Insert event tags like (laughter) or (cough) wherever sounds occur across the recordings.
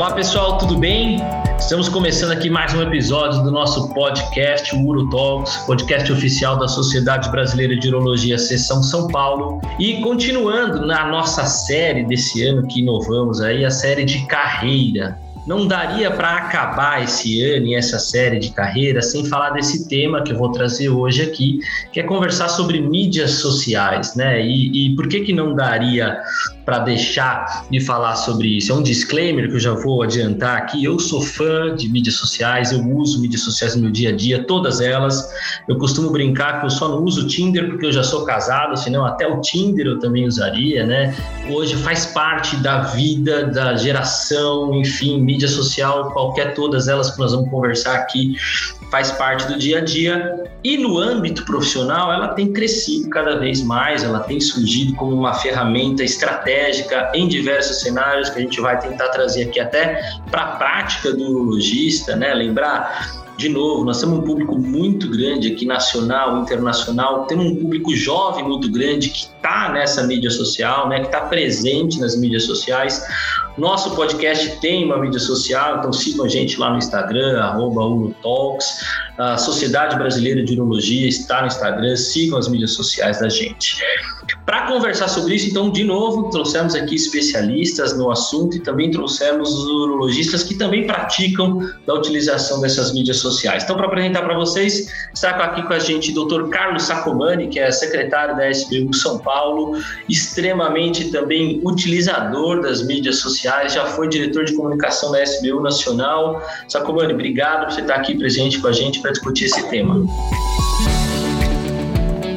Olá pessoal, tudo bem? Estamos começando aqui mais um episódio do nosso podcast, Uro Talks, podcast oficial da Sociedade Brasileira de Urologia Seção São Paulo. E continuando na nossa série desse ano que inovamos aí, a série de carreira não daria para acabar esse ano e essa série de carreira sem falar desse tema que eu vou trazer hoje aqui, que é conversar sobre mídias sociais, né? E, e por que que não daria para deixar de falar sobre isso? É um disclaimer que eu já vou adiantar aqui. Eu sou fã de mídias sociais, eu uso mídias sociais no meu dia a dia, todas elas. Eu costumo brincar que eu só não uso Tinder porque eu já sou casado, senão até o Tinder eu também usaria, né? Hoje faz parte da vida, da geração, enfim, mídia social, qualquer todas elas que nós vamos conversar aqui, faz parte do dia a dia. E no âmbito profissional, ela tem crescido cada vez mais, ela tem surgido como uma ferramenta estratégica em diversos cenários que a gente vai tentar trazer aqui até para a prática do urologista, né? Lembrar de novo, nós temos um público muito grande aqui, nacional, internacional, temos um público jovem muito grande que está nessa mídia social, né, que está presente nas mídias sociais. Nosso podcast tem uma mídia social, então sigam a gente lá no Instagram, arroba Talks. A Sociedade Brasileira de Urologia está no Instagram, sigam as mídias sociais da gente. Para conversar sobre isso, então, de novo, trouxemos aqui especialistas no assunto e também trouxemos os urologistas que também praticam da utilização dessas mídias sociais. Então, para apresentar para vocês, está aqui com a gente o Dr. Carlos Sacomani, que é secretário da SBU São Paulo, extremamente também utilizador das mídias sociais, já foi diretor de comunicação da SBU Nacional. Sacomani, obrigado por você estar aqui presente com a gente para discutir esse tema.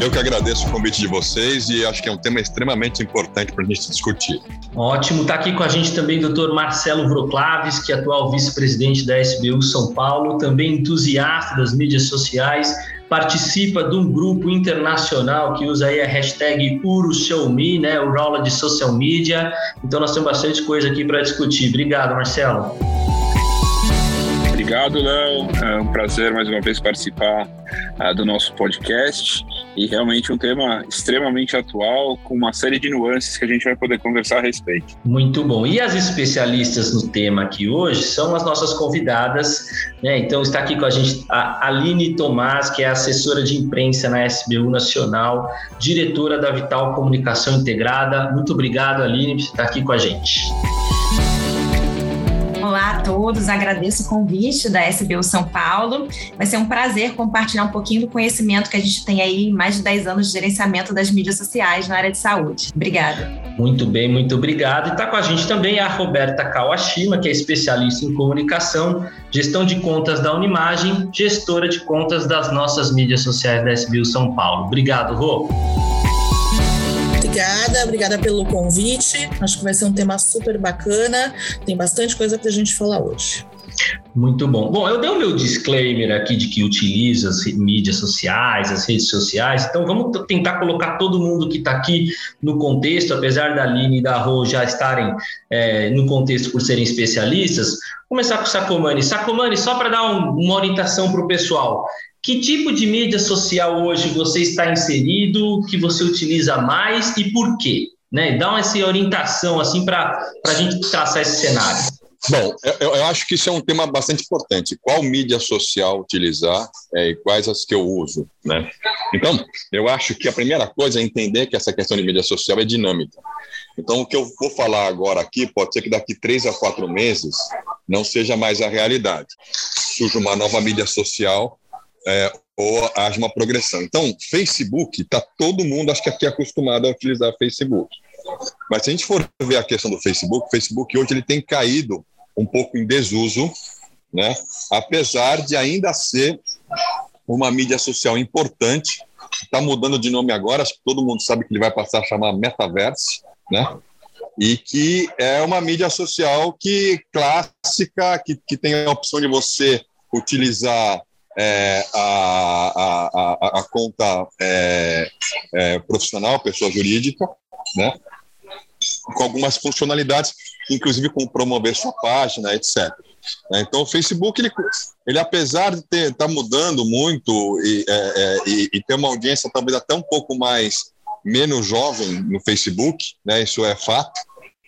Eu que agradeço o convite de vocês e acho que é um tema extremamente importante para a gente discutir. Ótimo. Está aqui com a gente também o Dr. Marcelo Vroclaves, que é atual vice-presidente da SBU São Paulo, também entusiasta das mídias sociais, participa de um grupo internacional que usa aí a hashtag UruShowMe, né, o Rola de Social Media. Então nós temos bastante coisa aqui para discutir. Obrigado, Marcelo. Obrigado, Léo. É um prazer mais uma vez participar uh, do nosso podcast e realmente um tema extremamente atual, com uma série de nuances que a gente vai poder conversar a respeito. Muito bom. E as especialistas no tema aqui hoje são as nossas convidadas, né? Então está aqui com a gente a Aline Tomás, que é assessora de imprensa na SBU Nacional, diretora da Vital Comunicação Integrada. Muito obrigado, Aline, por estar aqui com a gente. Olá a todos, agradeço o convite da SBU São Paulo. Vai ser um prazer compartilhar um pouquinho do conhecimento que a gente tem aí, mais de 10 anos de gerenciamento das mídias sociais na área de saúde. Obrigada. Muito bem, muito obrigado. E está com a gente também a Roberta Kawashima, que é especialista em comunicação, gestão de contas da Unimagem, gestora de contas das nossas mídias sociais da SBU São Paulo. Obrigado, Rô obrigada, obrigada pelo convite. Acho que vai ser um tema super bacana. Tem bastante coisa para a gente falar hoje. Muito bom. Bom, eu dei o meu disclaimer aqui de que utilizo as mídias sociais, as redes sociais, então vamos tentar colocar todo mundo que está aqui no contexto, apesar da Aline e da Rô já estarem é, no contexto por serem especialistas. Começar com o Sacomani. Sacomani, só para dar um, uma orientação para o pessoal, que tipo de mídia social hoje você está inserido, que você utiliza mais e por quê? Né? Dá essa orientação assim para a gente traçar esse cenário. Bom, eu, eu, acho que isso é um tema bastante importante. Qual mídia social utilizar é, e quais as que eu uso, né? Então, eu acho que a primeira coisa é entender que essa questão de mídia social é dinâmica. Então, o que eu vou falar agora aqui pode ser que daqui três a quatro meses não seja mais a realidade. Surge uma nova mídia social é, ou haja uma progressão. Então, Facebook, está todo mundo, acho que aqui é acostumado a utilizar Facebook. Mas se a gente for ver a questão do Facebook, o Facebook hoje ele tem caído um pouco em desuso, né? apesar de ainda ser uma mídia social importante, está mudando de nome agora, acho que todo mundo sabe que ele vai passar a chamar Metaverse, né? e que é uma mídia social que clássica, que, que tem a opção de você utilizar é, a, a, a, conta é, é, profissional, pessoa jurídica, né? com algumas funcionalidades, inclusive com promover sua página, etc. Né? Então, o Facebook, ele, ele apesar de estar tá mudando muito e, é, é, e, e, ter uma audiência talvez até um pouco mais menos jovem no Facebook, né? isso é fato,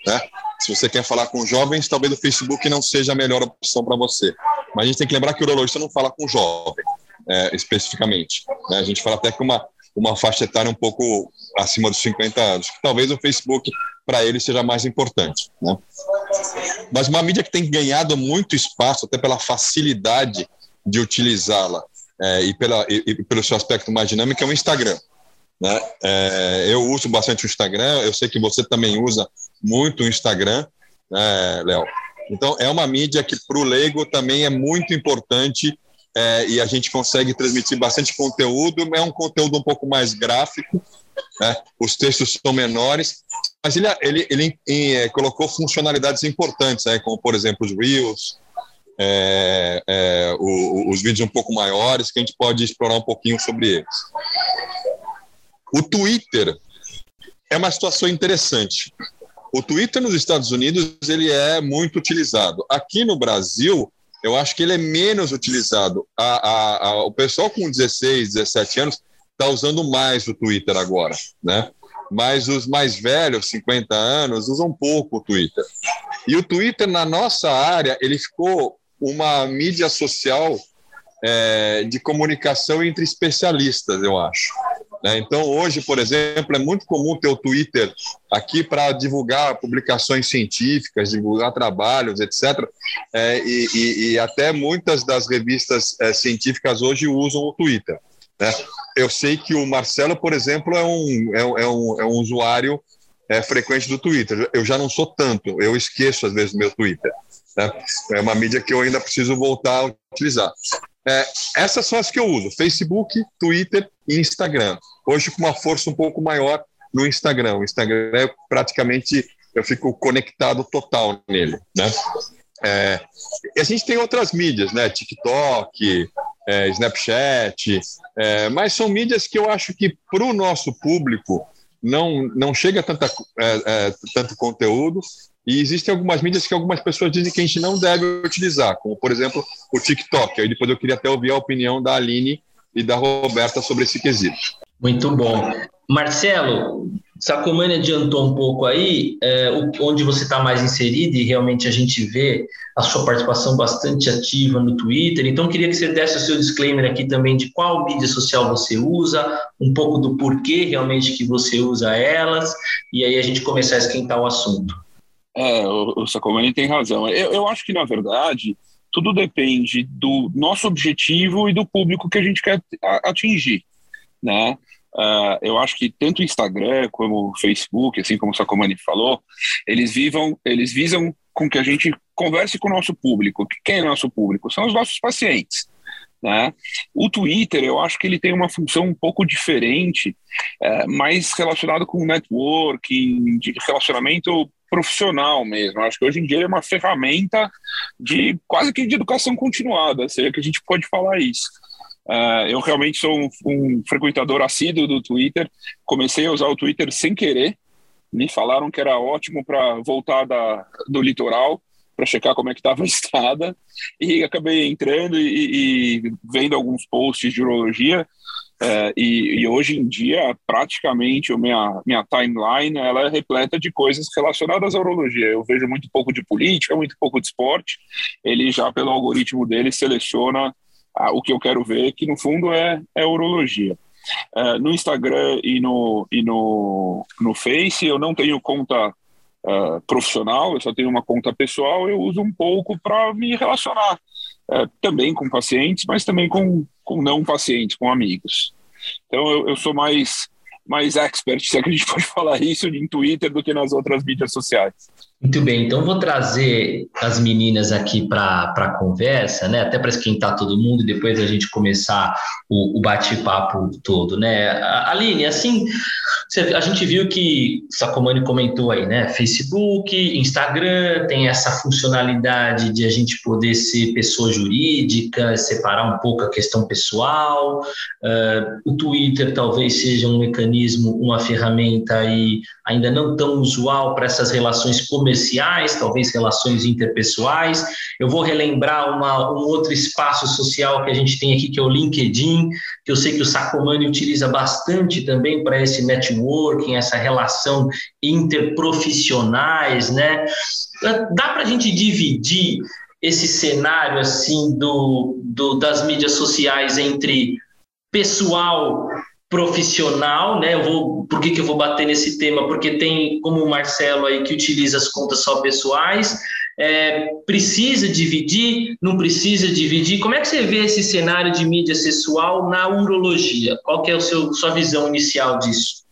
né? Se você quer falar com jovens, talvez o Facebook não seja a melhor opção para você. Mas a gente tem que lembrar que o urologista não fala com jovem, é, especificamente. Né? A gente fala até que uma, uma faixa etária um pouco acima dos 50 anos, que talvez o Facebook para ele seja mais importante. Né? Mas uma mídia que tem ganhado muito espaço, até pela facilidade de utilizá-la é, e, pela, e, e, pelo seu aspecto mais dinâmico, é o Instagram. Né? É, eu uso bastante o Instagram, eu sei que você também usa muito o Instagram, né, Léo? Então, é uma mídia que para o leigo também é muito importante é, e a gente consegue transmitir bastante conteúdo, é um conteúdo um pouco mais gráfico, né? os textos são menores, mas ele, ele, ele é, colocou funcionalidades importantes, né? como, por exemplo, os Reels, é, é, o, os vídeos um pouco maiores, que a gente pode explorar um pouquinho sobre eles. O Twitter é uma situação interessante. O Twitter nos Estados Unidos ele é muito utilizado. Aqui no Brasil, eu acho que ele é menos utilizado. A, a, a, o pessoal com 16, 17 anos está usando mais o Twitter agora, né? Mas os mais velhos, 50 anos, usam pouco o Twitter. E o Twitter, na nossa área, ele ficou uma mídia social é, de comunicação entre especialistas, eu acho. Né? Então, hoje, por exemplo, é muito comum ter o Twitter aqui para divulgar publicações científicas, divulgar trabalhos, etc. É, e, e, e, até muitas das revistas é, científicas hoje usam o Twitter. Né? Eu sei que o Marcelo, por exemplo, é um, é, é um, é um usuário é, frequente do Twitter. Eu já não sou tanto, eu esqueço às vezes meu Twitter. Né? É uma mídia que eu ainda preciso voltar a utilizar. É, essas são as que eu uso: Facebook, Twitter e Instagram. Hoje, com uma força um pouco maior no Instagram. O Instagram é praticamente eu fico conectado total nele, né? É, a gente tem outras mídias, né? TikTok, é, Snapchat, é, mas são mídias que eu acho que para o nosso público não, não chega tanta, é, é, tanto conteúdo e existem algumas mídias que algumas pessoas dizem que a gente não deve utilizar, como, por exemplo, o TikTok. Aí depois eu queria até ouvir a opinião da Aline e da Roberta sobre esse quesito. Muito bom. Marcelo, Sacomani adiantou um pouco aí, é, onde você está mais inserido e realmente a gente vê a sua participação bastante ativa no Twitter. Então, queria que você desse o seu disclaimer aqui também de qual mídia social você usa, um pouco do porquê realmente que você usa elas, e aí a gente começar a esquentar o assunto. É, o, o Sacomani tem razão. Eu, eu acho que, na verdade, tudo depende do nosso objetivo e do público que a gente quer atingir, né? Uh, eu acho que tanto o Instagram como o Facebook, assim como o Sacomani falou, eles vivam, eles visam com que a gente converse com o nosso público. Quem é nosso público? São os nossos pacientes. Né? O Twitter, eu acho que ele tem uma função um pouco diferente, é, mais relacionado com networking, de relacionamento profissional mesmo. Acho que hoje em dia é uma ferramenta de quase que de educação continuada, seja que a gente pode falar isso. Uh, eu realmente sou um, um, frequentador assíduo do Twitter. Comecei a usar o Twitter sem querer. Me falaram que era ótimo para voltar da, do litoral, para checar como é que estava a (laughs) estrada. E acabei entrando e, e vendo alguns posts de urologia. Uh, e, e, hoje em dia, praticamente, a minha, minha timeline ela é repleta de coisas relacionadas à urologia. Eu vejo muito pouco de política, muito pouco de esporte. Ele já, pelo algoritmo dele, seleciona o que eu quero ver, que no fundo é, é urologia. Uh, no Instagram e no, e no, no Face eu não tenho conta uh, profissional, eu só tenho uma conta pessoal, eu uso um pouco para me relacionar uh, também com pacientes, mas também com, com não pacientes, com amigos. Então eu, eu sou mais, mais expert, se é que a gente (laughs) pode falar isso, em Twitter do que nas outras mídias sociais. Muito bem, então vou trazer as meninas aqui para a conversa, né? Até para esquentar todo mundo e depois a gente começar o, o bate-papo todo, né? Aline, assim, a gente viu que Sacomani comentou aí, né? Facebook, Instagram tem essa funcionalidade de a gente poder ser pessoa jurídica, separar um pouco a questão pessoal. Uh, o Twitter talvez seja um mecanismo, uma ferramenta aí ainda não tão usual para essas relações comerciais comerciais, talvez relações interpessoais. Eu vou relembrar uma, um outro espaço social que a gente tem aqui, que é o LinkedIn, que eu sei que o Sacomani utiliza bastante também para esse networking, essa relação interprofissionais, né? Dá para a gente dividir esse cenário assim do, do, das mídias sociais entre pessoal profissional, né? Eu vou, por que, que eu vou bater nesse tema? Porque tem como o Marcelo aí que utiliza as contas só pessoais, é, precisa dividir, não precisa dividir. Como é que você vê esse cenário de mídia sexual na urologia? Qual que é a sua visão inicial disso?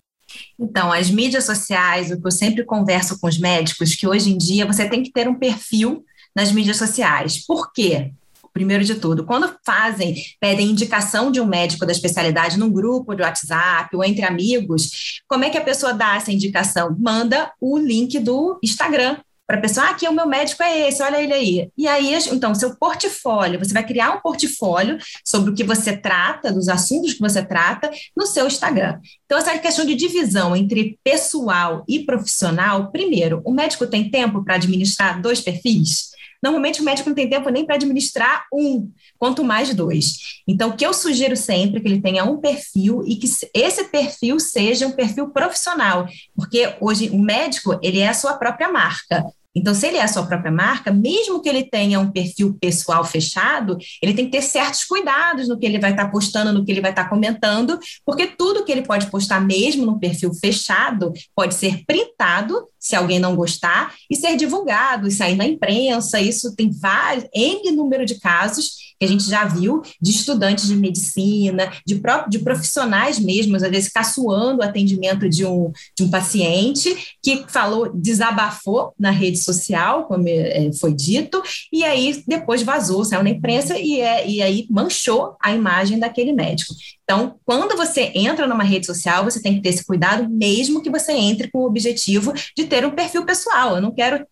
Então, as mídias sociais, o que eu sempre converso com os médicos, que hoje em dia você tem que ter um perfil nas mídias sociais. Por quê? Primeiro de tudo, quando fazem, pedem indicação de um médico da especialidade num grupo de WhatsApp ou entre amigos, como é que a pessoa dá essa indicação? Manda o link do Instagram para a pessoa, ah, aqui é o meu médico é esse, olha ele aí. E aí, então, seu portfólio, você vai criar um portfólio sobre o que você trata, dos assuntos que você trata, no seu Instagram. Então, essa questão de divisão entre pessoal e profissional, primeiro, o médico tem tempo para administrar dois perfis? Normalmente o médico não tem tempo nem para administrar um, quanto mais dois. Então, o que eu sugiro sempre é que ele tenha um perfil e que esse perfil seja um perfil profissional, porque hoje o médico ele é a sua própria marca. Então, se ele é a sua própria marca, mesmo que ele tenha um perfil pessoal fechado, ele tem que ter certos cuidados no que ele vai estar tá postando, no que ele vai estar tá comentando, porque tudo que ele pode postar mesmo no perfil fechado pode ser printado, se alguém não gostar, e ser divulgado, e sair na imprensa. Isso tem vários, N número de casos que a gente já viu de estudantes de medicina, de, pro, de profissionais mesmo, às vezes caçoando o atendimento de um, de um paciente que falou, desabafou na rede social, como é, foi dito, e aí depois vazou, saiu na imprensa e, é, e aí manchou a imagem daquele médico. Então, quando você entra numa rede social, você tem que ter esse cuidado, mesmo que você entre com o objetivo de ter um perfil pessoal. Eu não quero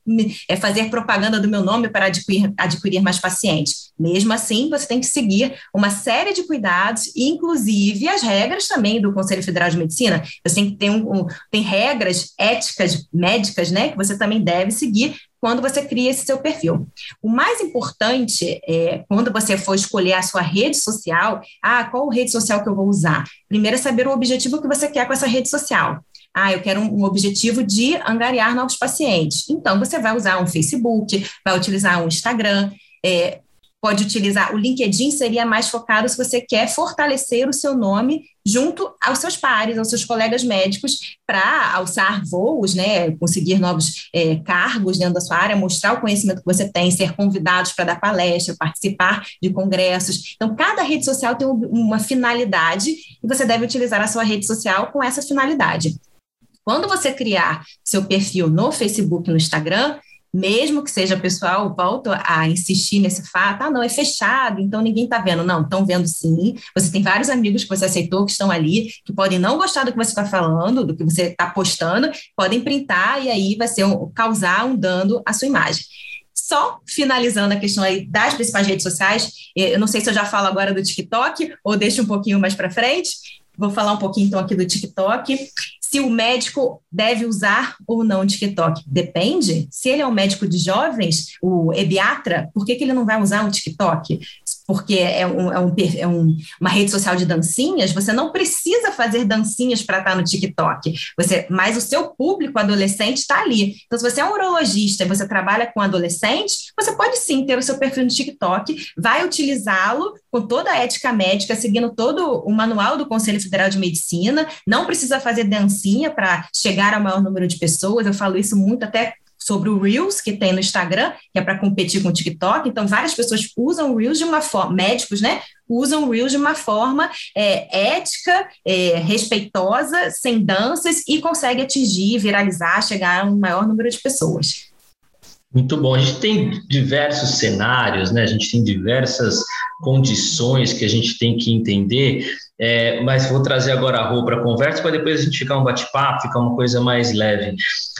é, fazer propaganda do meu nome para adquirir, adquirir mais pacientes. Mesmo assim, você tem que seguir uma série de cuidados, inclusive as regras também do Conselho Federal de Medicina. Você tem que ter um, um, tem regras éticas médicas, né, que você também deve seguir quando você cria esse seu perfil. O mais importante é quando você for escolher a sua rede social, ah, qual rede social que eu vou usar? Primeiro é saber o objetivo que você quer com essa rede social. Ah, eu quero um, objetivo de angariar novos pacientes. Então, você vai usar um Facebook, vai utilizar um Instagram, é, pode utilizar o LinkedIn seria mais focado se você quer fortalecer o seu nome junto aos seus pares, aos seus colegas médicos, para alçar voos, né, conseguir novos é, cargos dentro da sua área, mostrar o conhecimento que você tem, ser convidados para dar palestra, participar de congressos. Então, cada rede social tem uma finalidade e você deve utilizar a sua rede social com essa finalidade. Quando você criar seu perfil no Facebook, no Instagram, mesmo que seja pessoal, volto a insistir nesse fato, ah, não, é fechado, então ninguém está vendo. Não, estão vendo sim. Você tem vários amigos que você aceitou que estão ali, que podem não gostar do que você está falando, do que você está postando, podem printar e aí vai ser um, causar um dano à sua imagem. Só finalizando a questão aí das principais redes sociais, eh, eu não sei se eu já falo agora do TikTok ou deixo um pouquinho mais para frente. Vou falar um pouquinho então aqui do TikTok se o médico deve usar ou não TikTok. Depende. Se ele é um médico de jovens, o ebiatra, por que, que ele não vai usar o TikTok? Porque é, um, é, um, é um, uma rede social de dancinhas, você não precisa fazer dancinhas para estar no TikTok. Você, mas o seu público adolescente está ali. Então, se você é um urologista e você trabalha com adolescentes, você pode sim ter o seu perfil no TikTok, vai utilizá-lo com toda a ética médica, seguindo todo o manual do Conselho Federal de Medicina, não precisa fazer dancinha para chegar ao maior número de pessoas. Eu falo isso muito até sobre o Reels que tem no Instagram, que é para competir com o TikTok. Então, várias pessoas usam o Reels de uma forma, médicos, né? Usam o Reels de uma forma é, ética, é, respeitosa, sem danças e consegue atingir, viralizar, chegar a um maior número de pessoas. Muito bom. A gente tem diversos cenários, né? A gente tem diversas condições que a gente tem que entender é, mas vou trazer agora a Rô para a conversa, para depois a gente ficar um bate-papo, ficar uma coisa mais leve.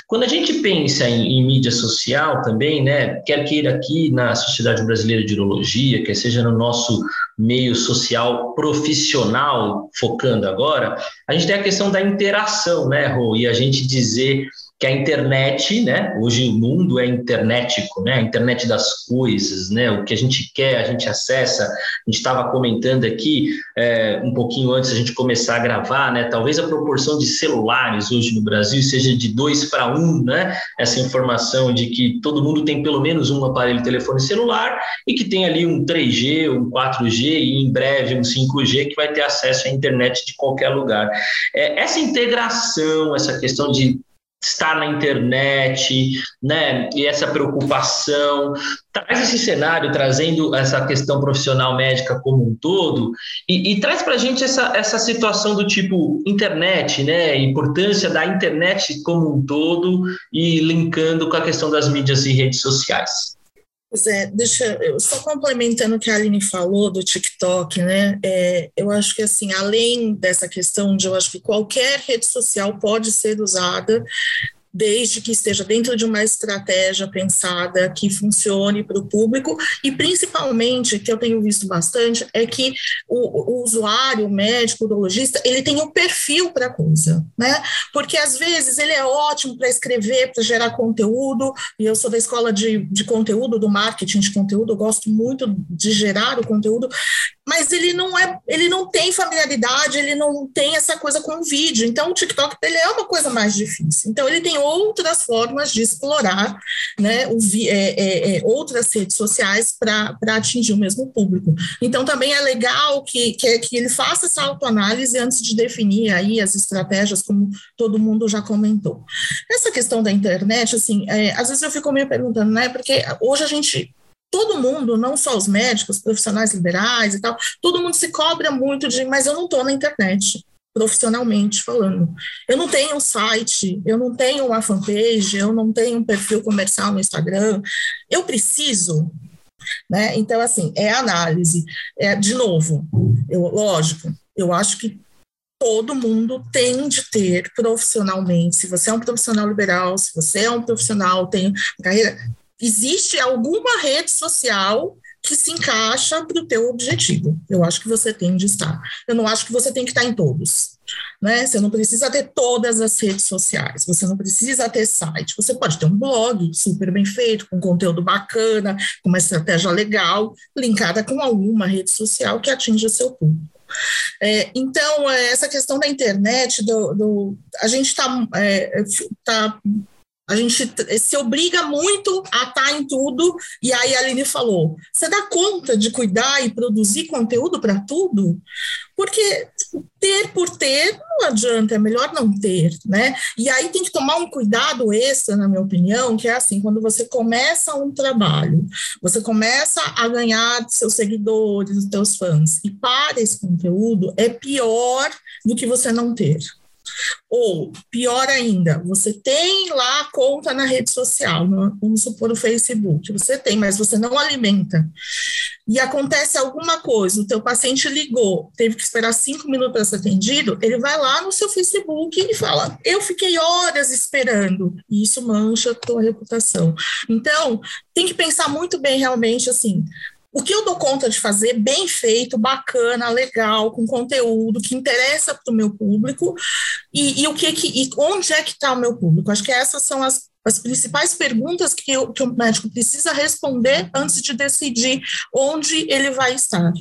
Quando a gente pensa em, em, mídia social também, né, quer queira aqui na Sociedade Brasileira de Urologia, quer seja no nosso meio social profissional, focando agora, a gente tem a questão da interação, né, Rô, e a gente dizer que a internet, né? Hoje o mundo é internetico, né? A internet das coisas, né? O que a gente quer, a gente acessa. A gente estava comentando aqui é, um pouquinho antes a gente começar a gravar, né? Talvez a proporção de celulares hoje no Brasil seja de dois para um, né? Essa informação de que todo mundo tem pelo menos um aparelho telefone celular e que tem ali um 3G, um 4G e em breve um 5G que vai ter acesso à internet de qualquer lugar. É, essa integração, essa questão de estar na internet, né, e essa preocupação, traz esse cenário, trazendo essa questão profissional médica como um todo, e, e traz para a gente essa, essa situação do tipo internet, né, importância da internet como um todo, e linkando com a questão das mídias e redes sociais. Pois é, deixa eu só complementando o que a Aline falou do TikTok, né? É, eu acho que assim, além dessa questão de eu acho que qualquer rede social pode ser usada desde que esteja dentro de uma estratégia pensada que funcione para o público e principalmente que eu tenho visto bastante é que o, o usuário, o médico, o urologista, ele tem um perfil para a coisa, né? Porque às vezes ele é ótimo para escrever, para gerar conteúdo, e eu sou da escola de, de conteúdo, do marketing de conteúdo, eu gosto muito de gerar o conteúdo, mas ele não é, ele não tem familiaridade, ele não tem essa coisa com o vídeo. Então o TikTok ele é uma coisa mais difícil. Então ele tem outras formas de explorar, né, o, é, é, é, outras redes sociais para atingir o mesmo público. Então também é legal que, que, que ele faça essa autoanálise antes de definir aí as estratégias, como todo mundo já comentou. Essa questão da internet, assim, é, às vezes eu fico me perguntando, né, porque hoje a gente todo mundo, não só os médicos, profissionais liberais e tal, todo mundo se cobra muito de, mas eu não estou na internet, profissionalmente falando. Eu não tenho um site, eu não tenho uma fanpage, eu não tenho um perfil comercial no Instagram. Eu preciso, né? Então, assim, é análise. É, de novo, eu, lógico, eu acho que todo mundo tem de ter profissionalmente. Se você é um profissional liberal, se você é um profissional, tem carreira, existe alguma rede social que se encaixa para o teu objetivo. Eu acho que você tem de estar. Eu não acho que você tem que estar em todos. Né? Você não precisa ter todas as redes sociais, você não precisa ter site, você pode ter um blog super bem feito, com conteúdo bacana, com uma estratégia legal, linkada com alguma rede social que atinja seu público. É, então, é, essa questão da internet, do, do a gente está é, tá a gente se obriga muito a estar em tudo, e aí a Aline falou: você dá conta de cuidar e produzir conteúdo para tudo? Porque ter por ter não adianta, é melhor não ter, né? E aí tem que tomar um cuidado extra, na minha opinião, que é assim, quando você começa um trabalho, você começa a ganhar seus seguidores, seus fãs, e para esse conteúdo, é pior do que você não ter. Ou, pior ainda, você tem lá conta na rede social, no, vamos supor o Facebook, você tem, mas você não alimenta. E acontece alguma coisa, o teu paciente ligou, teve que esperar cinco minutos para ser atendido, ele vai lá no seu Facebook e fala, eu fiquei horas esperando, e isso mancha a tua reputação. Então, tem que pensar muito bem realmente, assim, o que eu dou conta de fazer bem feito, bacana, legal, com conteúdo que interessa para o meu público e, e, o que, que e onde é que está o meu público? Acho que essas são as, as principais perguntas que, eu, que o médico precisa responder antes de decidir onde ele vai estar.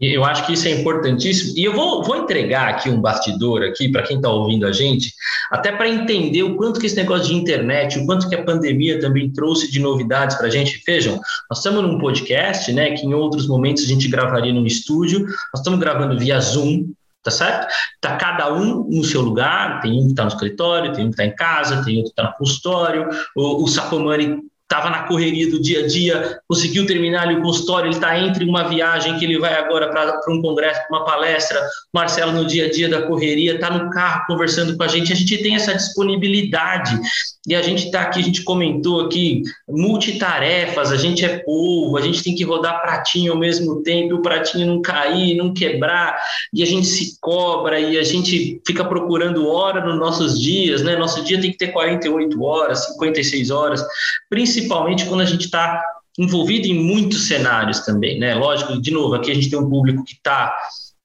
Eu acho que isso é importantíssimo. E eu vou, vou entregar aqui um bastidor aqui para quem está ouvindo a gente, até para entender o quanto que esse negócio de internet, o quanto que a pandemia também trouxe de novidades para a gente. Vejam, nós estamos num podcast, né, que em outros momentos a gente gravaria num estúdio, nós estamos gravando via Zoom, tá certo? Tá cada um no seu lugar, tem um que está no escritório, tem um que está em casa, tem outro que está no consultório, o, o Sacomani estava na correria do dia a dia, conseguiu terminar ali o consultório, ele está entre uma viagem que ele vai agora para um congresso, uma palestra, Marcelo no dia a dia da correria, está no carro conversando com a gente, a gente tem essa disponibilidade e a gente está aqui, a gente comentou aqui, multitarefas, a gente é povo, a gente tem que rodar pratinho ao mesmo tempo, o pratinho não cair, não quebrar, e a gente se cobra, e a gente fica procurando hora nos nossos dias, né? Nosso dia tem que ter 48 horas, 56 horas, principalmente quando a gente está envolvido em muitos cenários também, né? Lógico, de novo, aqui a gente tem um público que está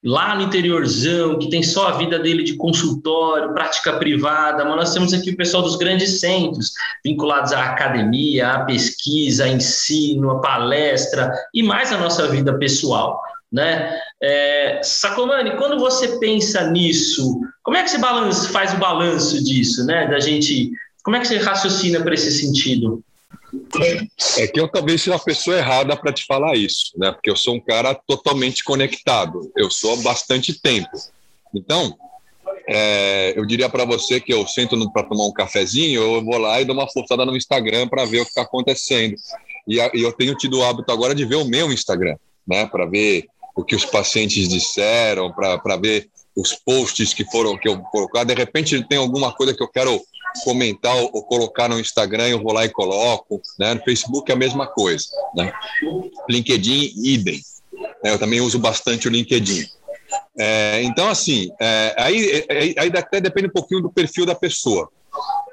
lá no interiorzão, que tem só a vida dele de consultório, prática privada, mas nós temos aqui o pessoal dos grandes centros, vinculados à academia, à pesquisa, a ensino, a palestra e mais a nossa vida pessoal. Né? É, Sacomani, quando você pensa nisso, como é que você faz o balanço disso, né? Da gente, como é que você raciocina para esse sentido? É que eu talvez seja a pessoa errada para te falar isso, né? Porque eu sou um cara totalmente conectado. Eu sou há bastante tempo. Então, é, eu diria para você que eu sento para tomar um cafezinho, eu vou lá e dou uma forçada no Instagram para ver o que está acontecendo. E, a, e, eu tenho tido o hábito agora de ver o meu Instagram, né? Para ver o que os pacientes disseram, para ver os posts que foram que eu colocar. De repente tem alguma coisa que eu quero comentar ou colocar no Instagram, eu vou lá e coloco. Né? No Facebook é a mesma coisa. Né? LinkedIn, idem. É, eu também uso bastante o LinkedIn. É, então, assim, é, aí, aí até depende um pouquinho do perfil da pessoa.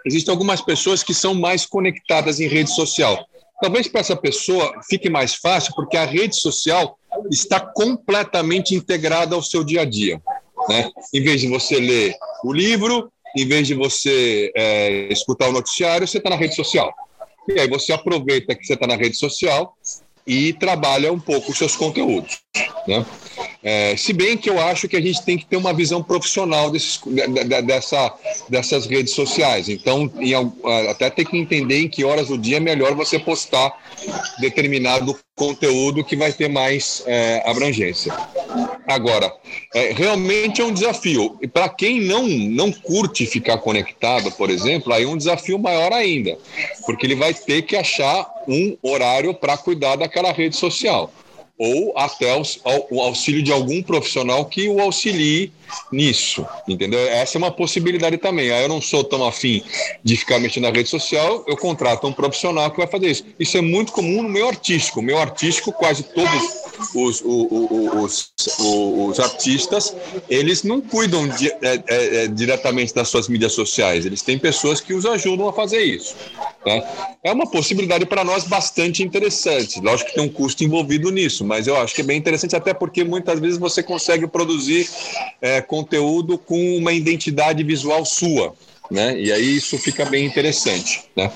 Existem algumas pessoas que são mais conectadas em rede social. Talvez para essa pessoa fique mais fácil, porque a rede social está completamente integrada ao seu dia a dia. Né? Em vez de você ler o livro, em vez de você é, escutar o noticiário, você está na rede social. E aí você aproveita que você está na rede social e trabalha um pouco os seus conteúdos. Né? É, se bem que eu acho que a gente tem que ter uma visão profissional desses, dessa, dessas redes sociais. Então, em, até tem que entender em que horas do dia é melhor você postar determinado conteúdo que vai ter mais é, abrangência. Agora, é, realmente é um desafio. E para quem não, não curte ficar conectado, por exemplo, aí é um desafio maior ainda, porque ele vai ter que achar um horário para cuidar daquela rede social ou até o auxílio de algum profissional que o auxilie nisso, entendeu? Essa é uma possibilidade também. Aí eu não sou tão afim de ficar mexendo na rede social, eu contrato um profissional que vai fazer isso. Isso é muito comum no meu artístico. O meu artístico, quase todos os, os, os, os artistas, eles não cuidam é, é, é, diretamente das suas mídias sociais. Eles têm pessoas que os ajudam a fazer isso. Né? É uma possibilidade para nós bastante interessante. Lógico que tem um custo envolvido nisso, mas eu acho que é bem interessante, até porque muitas vezes você consegue produzir é, conteúdo com uma identidade visual sua. Né? E aí isso fica bem interessante. Né?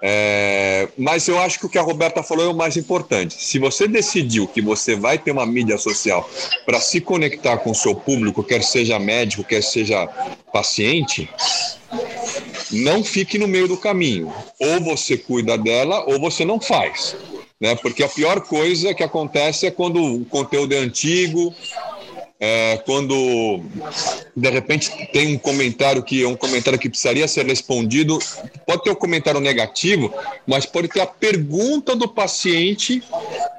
É, mas eu acho que o que a Roberta falou é o mais importante. Se você decidiu que você vai ter uma mídia social para se conectar com o seu público, quer seja médico, quer seja paciente, não fique no meio do caminho. Ou você cuida dela ou você não faz. Né? Porque a pior coisa que acontece é quando o conteúdo é antigo, é, quando de repente tem um comentário que é um comentário que precisaria ser respondido, pode ter um comentário negativo, mas pode ter a pergunta do paciente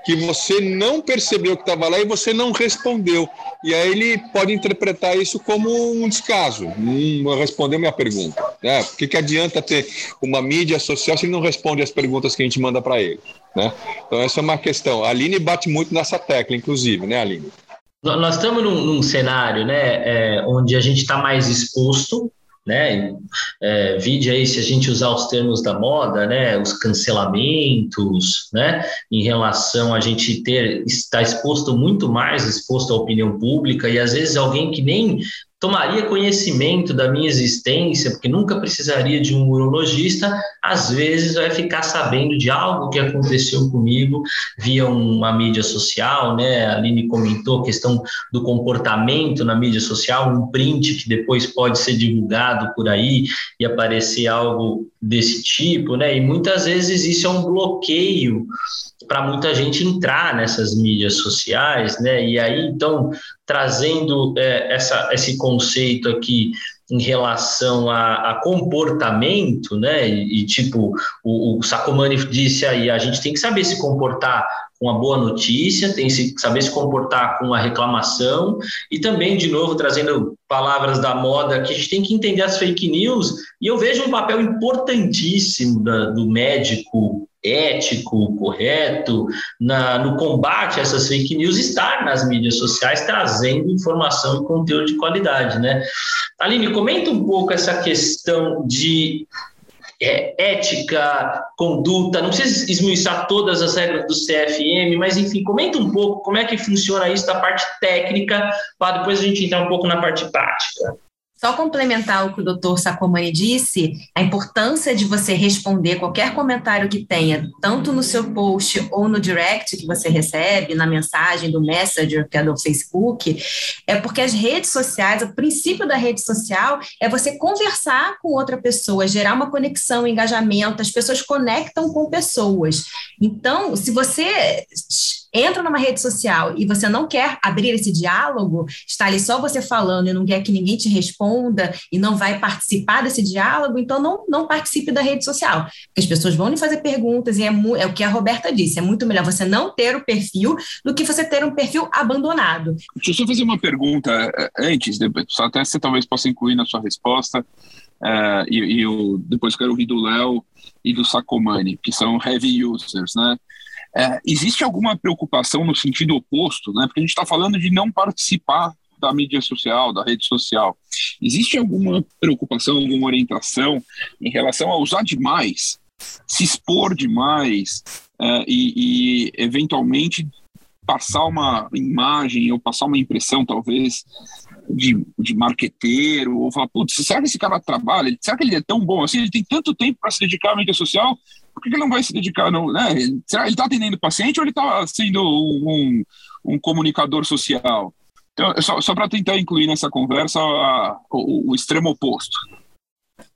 que você não percebeu que estava lá e você não respondeu. E aí ele pode interpretar isso como um descaso, não respondeu minha pergunta. Né? Por que, que adianta ter uma mídia social se ele não responde as perguntas que a gente manda para ele? Né? Então essa é uma questão. A Aline bate muito nessa tecla, inclusive, né, Aline? Nós estamos num, num cenário né, é, onde a gente está mais exposto, né? É, vide aí se a gente usar os termos da moda, né? Os cancelamentos, né? Em relação a gente ter estar exposto muito mais exposto à opinião pública e às vezes alguém que nem tomaria conhecimento da minha existência, porque nunca precisaria de um urologista, às vezes vai ficar sabendo de algo que aconteceu comigo via uma mídia social, né? A Aline comentou a questão do comportamento na mídia social, um print que depois pode ser divulgado por aí e aparecer algo desse tipo, né? E muitas vezes isso é um bloqueio para muita gente entrar nessas mídias sociais, né? E aí, então, trazendo é, essa, esse conceito aqui em relação a, a comportamento, né? E, e tipo, o, o Sacomani disse aí, a gente tem que saber se comportar com a boa notícia, tem que saber se comportar com a reclamação e também, de novo, trazendo palavras da moda, que a gente tem que entender as fake news e eu vejo um papel importantíssimo da, do médico ético, correto, na, no combate a essas fake news, estar nas mídias sociais trazendo informação e conteúdo de qualidade, né? Aline, comenta um pouco essa questão de é, ética, conduta, não precisa esmiuçar todas as regras do CFM, mas enfim, comenta um pouco como é que funciona isso da parte técnica, para depois a gente entrar um pouco na parte prática. Só complementar o que o doutor Sacomani disse, a importância de você responder qualquer comentário que tenha, tanto no seu post ou no direct que você recebe, na mensagem do Messenger, que é do Facebook, é porque as redes sociais, o princípio da rede social é você conversar com outra pessoa, gerar uma conexão, um engajamento, as pessoas conectam com pessoas. Então, se você entra numa rede social e você não quer abrir esse diálogo, está ali só você falando e não quer que ninguém te responda e não vai participar desse diálogo, então não, não participe da rede social. Porque as pessoas vão lhe fazer perguntas e é, é o que a Roberta disse, é muito melhor você não ter o perfil do que você ter um perfil abandonado. Deixa eu só fazer uma pergunta eh, antes, até você talvez possa incluir na sua resposta, uh, e, e depois quero ouvir do Léo e do Sacomani, que são heavy users, né? É, existe alguma preocupação no sentido oposto, né? Porque a gente está falando de não participar da mídia social, da rede social. Existe alguma preocupação, alguma orientação em relação a usar demais, se expor demais é, e, e, eventualmente passar uma imagem ou passar uma impressão, talvez, de, de marqueteiro, ou falar, putz, será que esse cara trabalha? Será que ele é tão bom assim? Ele tem tanto tempo para se dedicar à mídia social por que ele não vai se dedicar? Não, né? Será que ele está atendendo paciente ou ele está sendo um, um, comunicador social? Então, só, só para tentar incluir nessa conversa a, o, o, extremo oposto.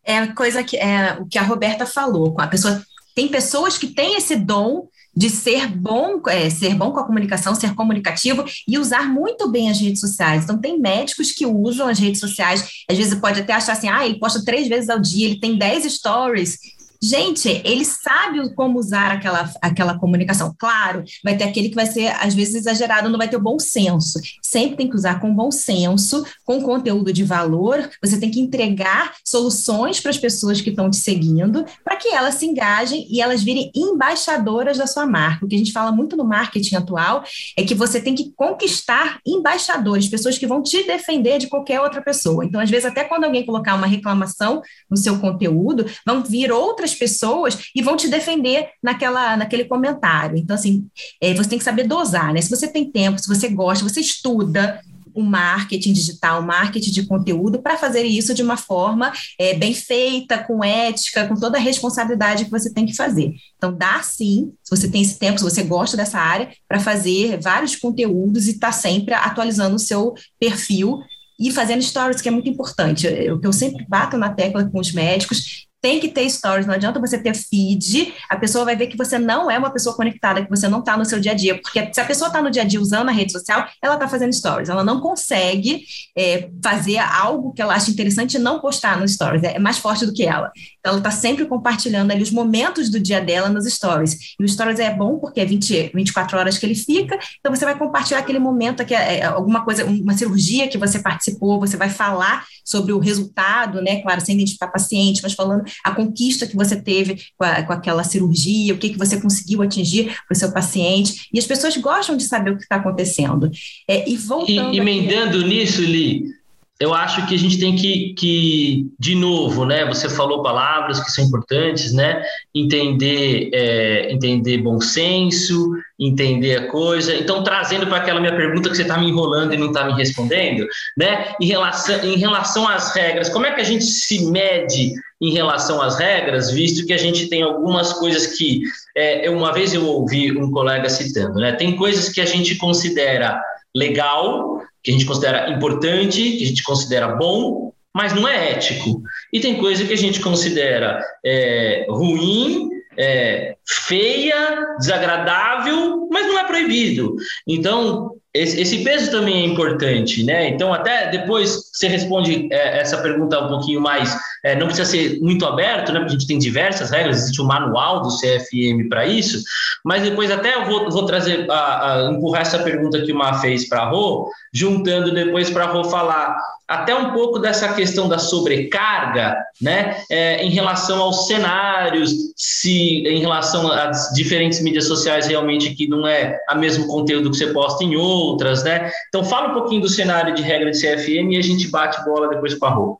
É a coisa que é o que a Roberta falou. A pessoa tem pessoas que têm esse dom de ser bom, é, ser bom com a comunicação, ser comunicativo e usar muito bem as redes sociais. Então, tem médicos que usam as redes sociais, às vezes pode até achar assim, ah, ele posta três vezes ao dia, ele tem dez stories, Gente, ele sabe como usar aquela, aquela comunicação. Claro, vai ter aquele que vai ser, às vezes, exagerado, não vai ter o bom senso. Sempre tem que usar com bom senso, com conteúdo de valor. Você tem que entregar soluções para as pessoas que estão te seguindo, para que elas se engajem e elas virem embaixadoras da sua marca. O que a gente fala muito no marketing atual é que você tem que conquistar embaixadores, pessoas que vão te defender de qualquer outra pessoa. Então, às vezes, até quando alguém colocar uma reclamação no seu conteúdo, vão vir outras outras pessoas e vão te defender naquela, naquele comentário. Então, assim, é, você tem que saber dosar, né? Se você tem tempo, se você gosta, você estuda, o marketing digital, o marketing de conteúdo, para fazer isso de uma forma é, bem feita, com ética, com toda a responsabilidade que você tem que fazer. Então, dá sim, se você tem esse tempo, se você gosta dessa área, para fazer vários conteúdos e estar tá sempre atualizando o seu perfil e fazendo stories, que é muito importante. O que eu sempre bato na tecla com os médicos tem que ter stories, não adianta você ter feed, a pessoa vai ver que você não é uma pessoa conectada, que você não está no seu dia a dia, porque se a pessoa está no dia a dia usando a rede social, ela está fazendo stories, ela não consegue é, fazer algo que ela acha interessante e não postar nos stories, é, é mais forte do que ela. Então, ela está sempre compartilhando ali os momentos do dia dela nos stories. E o stories é bom porque é 20, 24 horas que ele fica, então você vai compartilhar aquele momento, que é, é alguma coisa, uma cirurgia que você participou, você vai falar sobre o resultado, né? Claro, sem identificar paciente, mas falando a conquista que você teve com, a, com aquela cirurgia, o que, que você conseguiu atingir para o seu paciente. E as pessoas gostam de saber o que está acontecendo. É, e voltando. E, emendando aqui, nisso, Li, eu acho que a gente tem que, que, de novo, né? Você falou palavras que são importantes, né? Entender, é, entender bom senso, entender a coisa. Então, trazendo para aquela minha pergunta que você está me enrolando e não está me respondendo, né? Em relação, em relação às regras, como é que a gente se mede em relação às regras, visto que a gente tem algumas coisas que, é, uma vez eu ouvi um colega citando, né? Tem coisas que a gente considera legal, que a gente considera importante, que a gente considera bom, mas não é ético. E tem coisa que a gente considera é, ruim, é, feia, desagradável, mas não é proibido. Então, esse, esse, peso também é importante, né? Então, até depois você responde é, essa pergunta um pouquinho mais, é, não precisa ser muito aberto, né? Porque a gente tem diversas regras, existe um manual do CFM para isso, mas depois até eu vou, vou trazer, a, a, empurrar essa pergunta que o Má fez para a Rô, juntando depois para a Rô falar até um pouco dessa questão da sobrecarga, né? É, em relação aos cenários, se em relação às diferentes mídias sociais realmente que não é a mesmo conteúdo que você posta em outras, né? Então fala um pouquinho do cenário de regra de CFM e a gente bate bola depois com a Rô.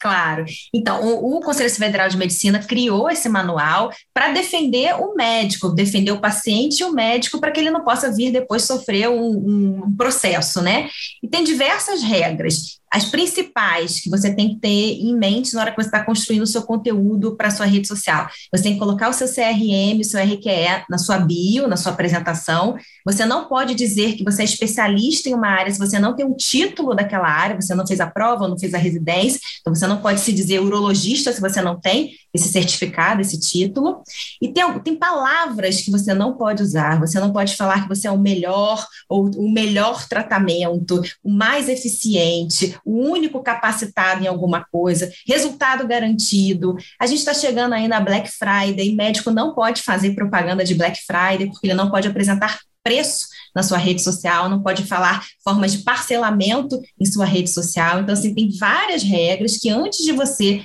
Claro. Então, o, o, Conselho Federal de Medicina criou esse manual para defender o médico, defender o paciente e o médico para que ele não possa vir depois sofrer um, um processo, né? E tem diversas regras as principais que você tem que ter em mente na hora que você está construindo o seu conteúdo para a sua rede social. Você tem que colocar o seu CRM, o seu RQE na sua bio, na sua apresentação. Você não pode dizer que você é especialista em uma área se você não tem um título daquela área, você não fez a prova, não fez a residência, então você não pode se dizer urologista se você não tem esse certificado, esse título. E tem, tem palavras que você não pode usar, você não pode falar que você é o melhor ou o melhor tratamento, o mais eficiente, o único capacitado em alguma coisa, resultado garantido. A gente está chegando aí na Black Friday, médico não pode fazer propaganda de Black Friday, porque ele não pode apresentar preço na sua rede social, não pode falar formas de parcelamento em sua rede social. Então, assim, tem várias regras que antes de você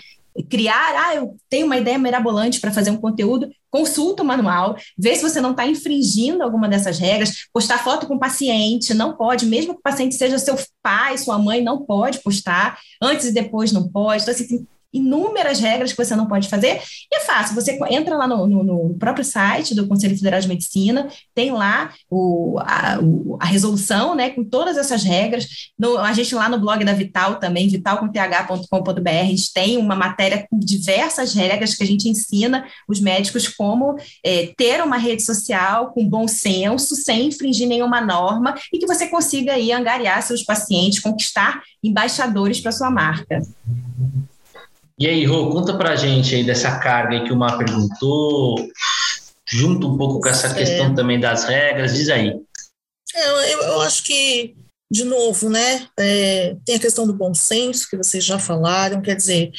criar, ah, eu tenho uma ideia mirabolante para fazer um conteúdo, consulta o manual, vê se você não está infringindo alguma dessas regras, postar foto com o paciente, não pode, mesmo que o paciente seja seu pai, sua mãe, não pode postar, antes e depois não pode, então assim, inúmeras regras que você não pode fazer, e é fácil, você entra lá no, no, no próprio site do Conselho Federal de Medicina, tem lá o, a, o, a resolução, né, com todas essas regras, no, a gente lá no blog da Vital também, vitalcomth.com.br, a gente tem uma matéria com diversas regras que a gente ensina os médicos como é, ter uma rede social com bom senso, sem infringir nenhuma norma, e que você consiga aí angariar seus pacientes, conquistar embaixadores para sua marca. E aí, Rô, conta pra gente aí dessa carga que o Mar perguntou, junto um pouco com essa é. questão também das regras, diz aí. É, eu, eu acho que, de novo, né, é, tem a questão do bom senso, que vocês já falaram, quer dizer,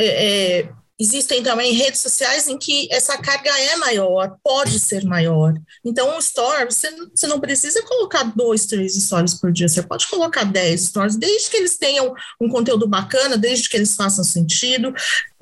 é, é Existem também redes sociais em que essa carga é maior, pode ser maior. Então, um story, você, você não precisa colocar dois, três stories por dia, você pode colocar dez stories, desde que eles tenham um conteúdo bacana, desde que eles façam sentido.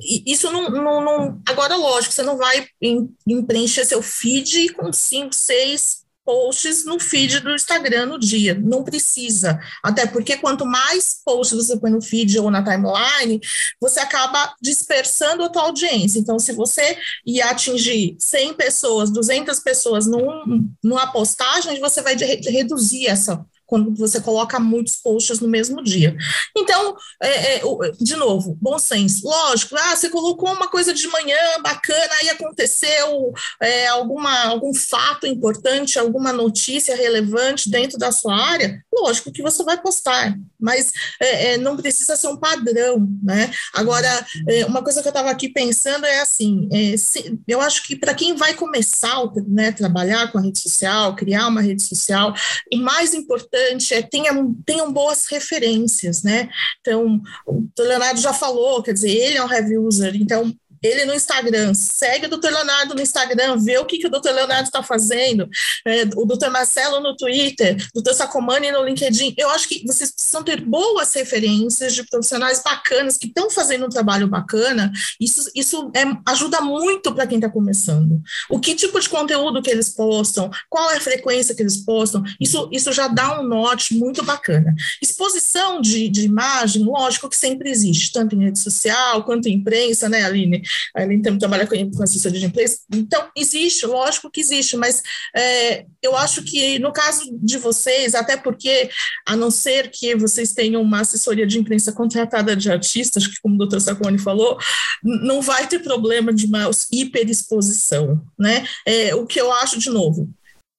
E isso não, não, não. Agora, lógico, você não vai em, em preencher seu feed com cinco, seis posts no feed do Instagram no dia. Não precisa. Até porque quanto mais posts você põe no feed ou na timeline, você acaba dispersando a tua audiência. Então, se você ia atingir 100 pessoas, 200 pessoas num, numa postagem, você vai reduzir essa quando você coloca muitos posts no mesmo dia. Então, é, é, de novo, bom senso. Lógico, ah, você colocou uma coisa de manhã bacana, aí aconteceu é, alguma, algum fato importante, alguma notícia relevante dentro da sua área, lógico que você vai postar, mas é, é, não precisa ser um padrão, né? Agora, é, uma coisa que eu estava aqui pensando é assim, se, eu acho que para quem vai começar né, trabalhar com a rede social, criar uma rede social, o mais importante importante é tenham, tenham boas referências, né? Então, o Leonardo já falou, quer dizer, ele é um heavy user, então ele no Instagram, segue o doutor Leonardo no Instagram, vê o que, que o doutor Leonardo está fazendo, é, o doutor Marcelo no Twitter, o doutor Sacomani no LinkedIn. Eu acho que vocês precisam ter boas referências de profissionais bacanas que estão fazendo um trabalho bacana. Isso, isso é, ajuda muito para quem está começando. O que tipo de conteúdo que eles postam, qual é a frequência que eles postam, isso, isso já dá um norte muito bacana. Exposição de, de imagem, lógico que sempre existe, tanto em rede social quanto em imprensa, né, Aline? A Aline também trabalha com, com assessoria de imprensa. Então, existe, lógico que existe, mas é, eu acho que no caso de vocês, até porque, a não ser que vocês tenham uma assessoria de imprensa contratada de artistas, que como o doutor Saconi falou, não vai ter problema de uma hiperexposição, né? É, o que eu acho, de novo,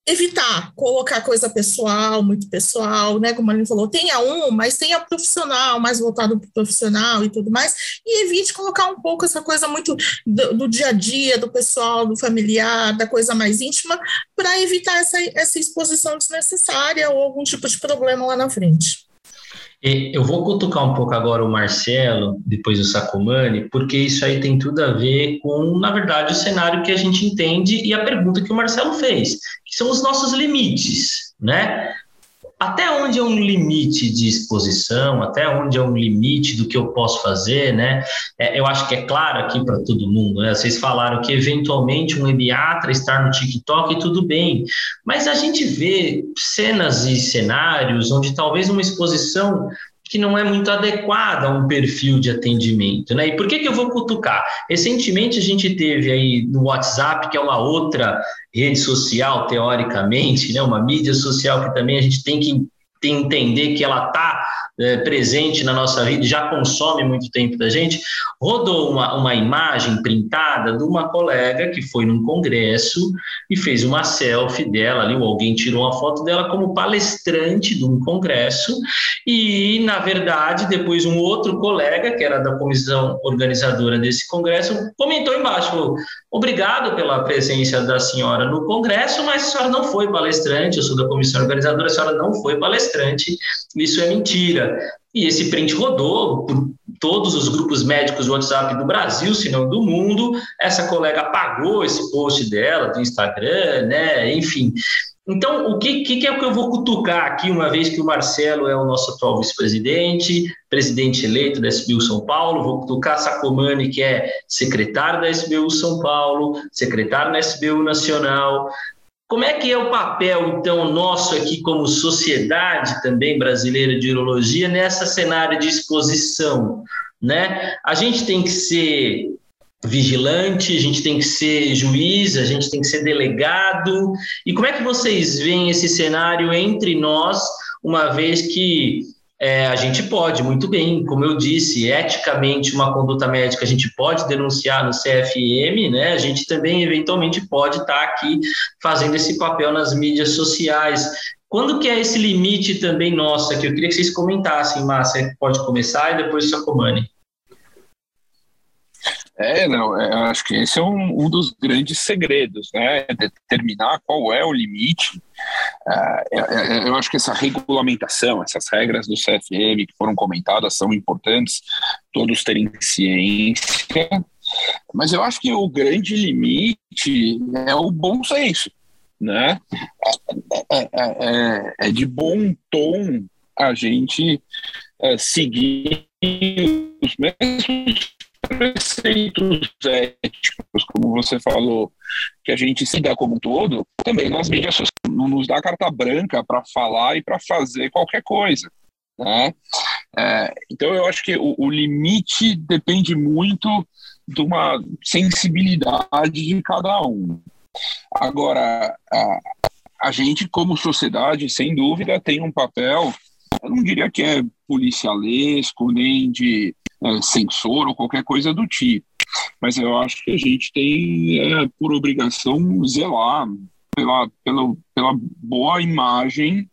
evitar colocar coisa pessoal, muito pessoal, né? Como a Aline falou, tenha um, mas tenha profissional, mais voltado para o profissional e tudo mais, e evite colocar um pouco essa coisa muito do, do dia a dia, do pessoal, do familiar, da coisa mais íntima, para evitar essa, essa exposição desnecessária ou algum tipo de problema lá na frente. Eu vou cutucar um pouco agora o Marcelo, depois o Sacomani, porque isso aí tem tudo a ver com, na verdade, o cenário que a gente entende e a pergunta que o Marcelo fez, que são os nossos limites, né? Até onde é um limite de exposição, até onde é um limite do que eu posso fazer, né? É, eu acho que é claro aqui para todo mundo, né? Vocês falaram que eventualmente um ediatra estar no TikTok e tudo bem, mas a gente vê cenas e cenários onde talvez uma exposição que não é muito adequada a um perfil de atendimento, né? E por que, que eu vou cutucar? Recentemente a gente teve aí no WhatsApp, que é uma outra rede social, teoricamente, né? Uma mídia social que também a gente tem que entender que ela está é, presente na nossa vida já consome muito tempo da gente, rodou uma, uma imagem printada de uma colega que foi num congresso e fez uma selfie dela ali, ou alguém tirou uma foto dela como palestrante de um congresso, e, na verdade, depois um outro colega, que era da comissão organizadora desse congresso, comentou embaixo, falou, obrigado pela presença da senhora no congresso, mas a senhora não foi palestrante, eu sou da comissão organizadora, a senhora não foi palestrante, isso é mentira. E esse print rodou por todos os grupos médicos do WhatsApp do Brasil, se não do mundo. Essa colega apagou esse post dela do Instagram, né? Enfim. Então, o que, que, é que eu vou cutucar aqui, uma vez que o Marcelo é o nosso atual vice-presidente, presidente eleito da SBU São Paulo, vou cutucar Sacomani, que é secretário da SBU São Paulo, secretário da SBU Nacional, como é que é o papel, então, nosso aqui como sociedade também brasileira de urologia nessa cenário de exposição? Né? A gente tem que ser vigilante, a gente tem que ser juiz, a gente tem que ser delegado. E como é que vocês veem esse cenário entre nós, uma vez que é, a gente pode, muito bem, como eu disse, eticamente uma conduta médica a gente pode denunciar no CFM, né? A gente também eventualmente pode estar aqui fazendo esse papel nas mídias sociais. Quando que é esse limite também nosso aqui? Eu queria que vocês comentassem, Márcia, pode começar e depois o Sacomani. É, não, é, acho que esse é um, um, dos grandes segredos, né? Determinar qual é o limite. É, é, é eu acho que essa regulamentação, essas regras do CFM que foram comentadas são importantes, todos terem ciência, mas eu acho que o grande limite é o bom senso, né? É, é, é de bom tom a gente seguir os mesmos preceitos éticos, como você falou, que a gente se dá como um todo, também nas mídias sociais não nos dá carta branca para falar e para fazer qualquer coisa. Né? É, então eu acho que o, o, limite depende muito de uma sensibilidade de cada um. Agora, a, a gente como sociedade, sem dúvida, tem um papel, eu não diria que é policialesco, nem de é, sensor ou qualquer coisa do tipo. Mas eu acho que a gente tem é, por obrigação zelar pela, pela, pela boa imagem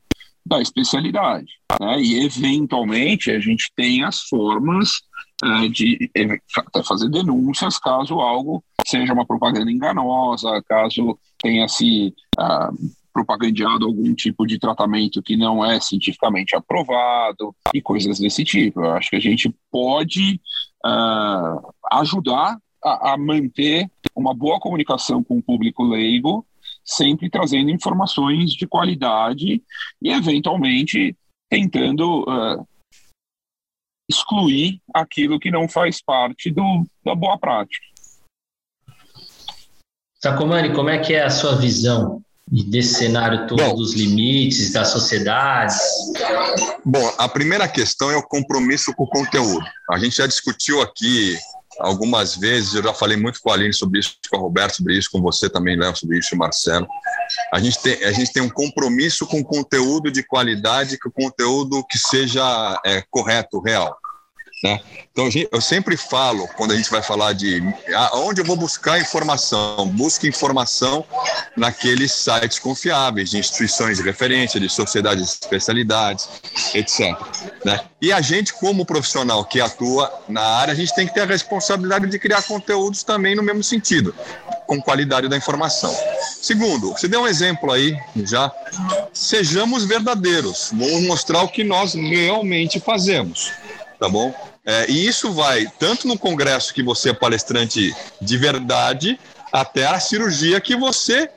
da especialidade. Né? E, eventualmente, a gente tem as formas é, de até fazer denúncias caso algo seja uma propaganda enganosa, caso tenha se ah, propagandeado algum tipo de tratamento que não é cientificamente aprovado e coisas desse tipo. Eu acho que a gente pode uh, ajudar a, a, manter uma boa comunicação com o público leigo, sempre trazendo informações de qualidade e, eventualmente, tentando uh, excluir aquilo que não faz parte do, da boa prática. Sacomani, como é que é a sua visão desse cenário todo bom, dos limites das sociedades? Bom, a primeira questão é o compromisso com o conteúdo. A gente já discutiu aqui algumas vezes, eu já falei muito com a Aline sobre isso, com a Roberto sobre isso, com você também, Léo, sobre isso, e Marcelo. A gente, tem, a gente tem um compromisso com conteúdo de qualidade, com conteúdo que seja é, correto, real. Né? Então, eu sempre falo, quando a gente vai falar de onde eu vou buscar informação, busque informação naqueles sites confiáveis, de instituições de referência, de sociedades de especialidades, etc. Né? E a gente, como profissional que atua na área, a gente tem que ter a responsabilidade de criar conteúdos também no mesmo sentido, com qualidade da informação. Segundo, você deu um exemplo aí já, sejamos verdadeiros, vamos mostrar o que nós realmente fazemos, tá bom? É, e isso vai tanto no congresso que você é palestrante de verdade, até a cirurgia que você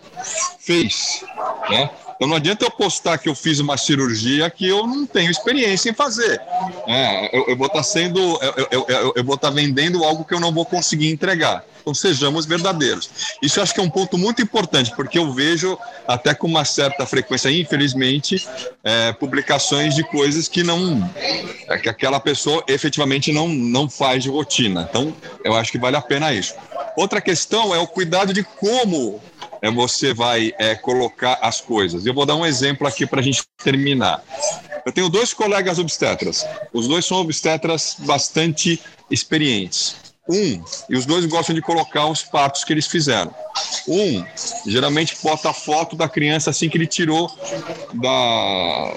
fez. Né? Então não adianta eu postar que eu fiz uma cirurgia que eu não tenho experiência em fazer. É, eu, eu, vou estar tá sendo, eu, eu, eu, vou estar tá vendendo algo que eu não vou conseguir entregar. Então sejamos verdadeiros. Isso eu acho que é um ponto muito importante, porque eu vejo até com uma certa frequência, infelizmente, é, publicações de coisas que não é, que aquela pessoa efetivamente não, não faz de rotina. Então eu acho que vale a pena isso. Outra questão é o cuidado de como é, você vai é, colocar as coisas. Eu vou dar um exemplo aqui para a gente terminar. Eu tenho dois colegas obstetras. Os dois são obstetras bastante experientes. Um, e os dois gostam de colocar os partos que eles fizeram. Um, geralmente bota a foto da criança assim que ele tirou da,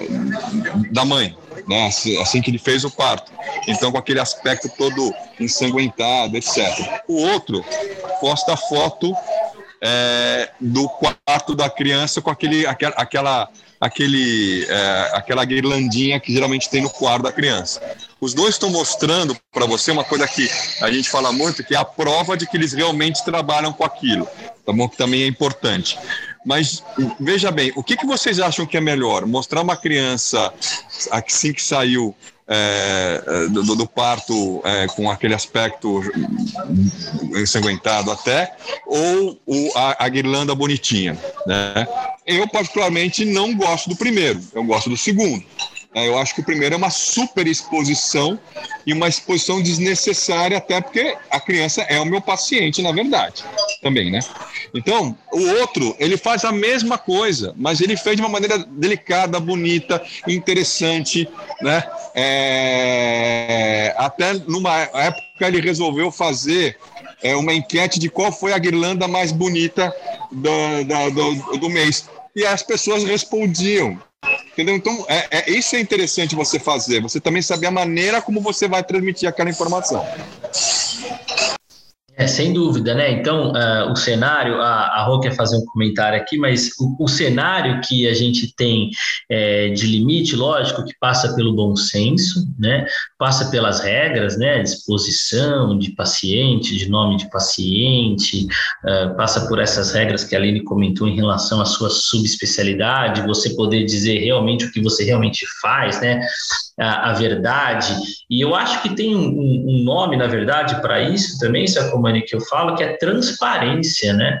da mãe, né? Assim, assim que ele fez o parto. Então, com aquele aspecto todo ensanguentado, etc. O outro posta a foto é, do quarto da criança com aquele, aquela, aquela, aquele, é, aquela guirlandinha que geralmente tem no quarto da criança. Os dois estão mostrando para você uma coisa que a gente fala muito, que é a prova de que eles realmente trabalham com aquilo, tá bom? Que também é importante. Mas veja bem, o que, que vocês acham que é melhor? Mostrar uma criança assim que saiu é, é, do, do, parto é, com aquele aspecto ensanguentado até, ou o, a, a, guirlanda bonitinha. Né? Eu, particularmente, não gosto do primeiro, eu gosto do segundo. É, eu acho que o primeiro é uma super exposição e uma exposição desnecessária, até porque a criança é o meu paciente, na verdade, também, né? Então, o outro, ele faz a mesma coisa, mas ele fez de uma maneira delicada, bonita, interessante, né? É... Até numa época ele resolveu fazer é, uma enquete de qual foi a guirlanda mais bonita do, do, do mês. E as pessoas respondiam. Entendeu? Então, é, é, isso é interessante você fazer. Você também saber a maneira como você vai transmitir aquela informação. É, sem dúvida, né? Então, uh, o cenário, a, a Rô quer fazer um comentário aqui, mas o, o cenário que a gente tem é, de limite, lógico, que passa pelo bom senso, né? Passa pelas regras, né? Disposição de paciente, de nome de paciente, uh, passa por essas regras que a Aline comentou em relação à sua subespecialidade, você poder dizer realmente o que você realmente faz, né? A, a verdade. E eu acho que tem um, um nome, na verdade, para isso também, se a Que eu falo, que é transparência, né?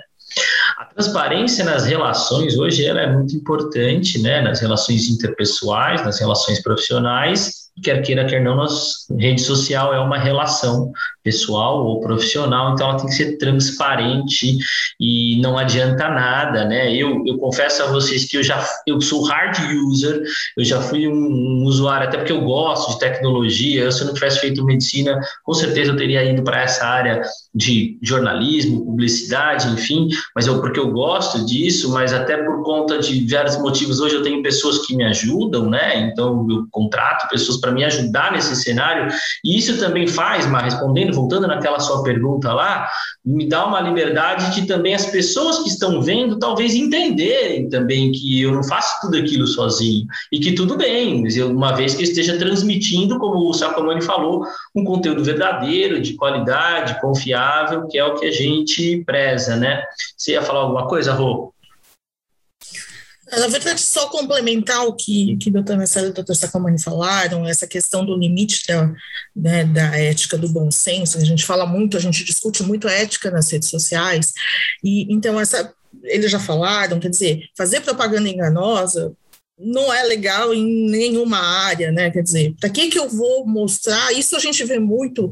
A transparência nas relações hoje ela é muito importante, né? Nas relações interpessoais, nas relações profissionais, quer queira, quer não, nossa rede social é uma relação pessoal ou profissional, então ela tem que ser transparente e não adianta nada, né? Eu, eu confesso a vocês que eu já eu sou hard user, eu já fui um, um usuário, até porque eu gosto de tecnologia, eu, se eu não tivesse feito medicina, com certeza eu teria ido para essa área de jornalismo, publicidade, enfim, mas eu porque eu gosto disso, mas até por conta de vários motivos, hoje eu tenho pessoas que me ajudam, né? Então eu contrato pessoas para me ajudar nesse cenário, e isso também faz, mas respondendo, voltando naquela sua pergunta lá, me dá uma liberdade de também as pessoas que estão vendo talvez entenderem também que eu não faço tudo aquilo sozinho e que tudo bem, uma vez que esteja transmitindo, como o Sacomani falou, um conteúdo verdadeiro, de qualidade, confiável, que é o que a gente preza, né? Você ia falar alguma coisa, Rô? Na verdade, só complementar o que, que o doutor Marcelo e o doutor Sacomani falaram, essa questão do limite da, né, da ética, do bom senso, a gente fala muito, a gente discute muito a ética nas redes sociais, e então essa, eles já falaram, quer dizer, fazer propaganda enganosa não é legal em nenhuma área, né? Quer dizer, para que que eu vou mostrar? Isso a gente vê muito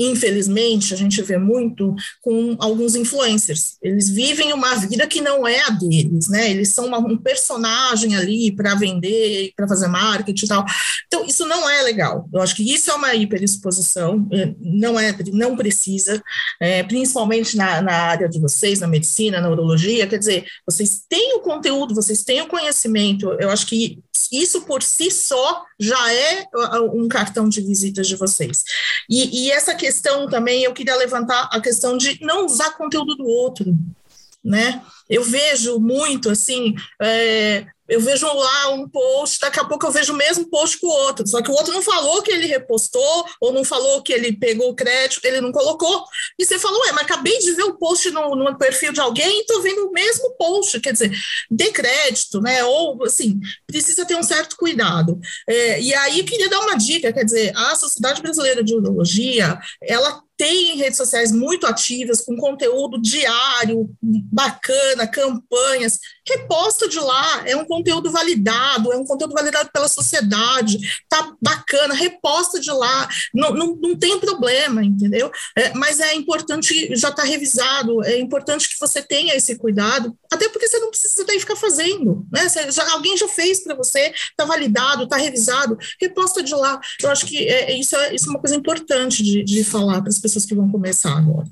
infelizmente, a gente vê muito com alguns influencers. Eles vivem uma vida que não é a deles, né? Eles são uma, um personagem ali para vender, para fazer marketing e tal. Então, isso não é legal. Eu acho que isso é uma hiperexposição, é, não é, não precisa, é, principalmente na, na área de vocês, na medicina, na urologia. Quer dizer, vocês têm o conteúdo, vocês têm o conhecimento. Eu acho que isso por si só já é um cartão de visitas de vocês. E, e essa questão também, eu queria levantar a questão de não usar conteúdo do outro. Né? Eu vejo muito assim, é, eu vejo lá um post, daqui a pouco eu vejo o mesmo post com o outro, só que o outro não falou que ele repostou, ou não falou que ele pegou o crédito, ele não colocou. E você falou, ué, mas acabei de ver o post no, no perfil de alguém e estou vendo o mesmo post, quer dizer, dê crédito, né? Ou assim, precisa ter um certo cuidado. É, e aí queria dar uma dica, quer dizer, a Sociedade Brasileira de Urologia, ela tem redes sociais muito ativas, com conteúdo diário, bacana, campanhas. Reposta de lá, é um conteúdo validado, é um conteúdo validado pela sociedade, tá bacana, reposta de lá, não, não, não tem problema, entendeu? É, mas é importante, já está revisado, é importante que você tenha esse cuidado, até porque você não precisa daí ficar fazendo, né? Você, já, alguém já fez para você, está validado, está revisado, reposta de lá. Eu acho que é, isso, é, isso é uma coisa importante de, de falar para as pessoas que vão começar agora.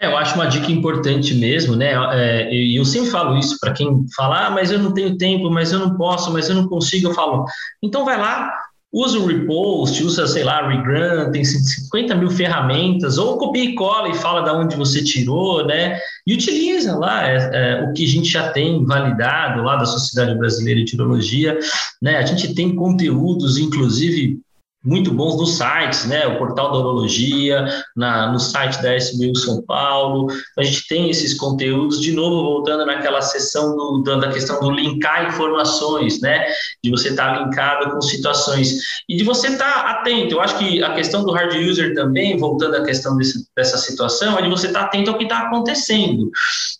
É, eu acho uma dica importante mesmo, né? É, e eu sempre falo isso para quem fala, ah, mas eu não tenho tempo, mas eu não posso, mas eu não consigo. Eu falo, então vai lá, usa o repost, usa, sei lá, regrant, tem 50 mil ferramentas, ou copia e cola e fala de onde você tirou, né? E utiliza lá é, é, o que a gente já tem validado lá da Sociedade Brasileira de Urologia, né? A gente tem conteúdos, inclusive muito bons nos sites, né? O portal da urologia, na, no site da SBU São Paulo. A gente tem esses conteúdos, de novo, voltando naquela sessão do, da questão do linkar informações, né? De você estar tá linkado com situações e de você estar tá atento. Eu acho que a questão do hard user também, voltando à questão desse, dessa situação, é de você estar tá atento ao que está acontecendo.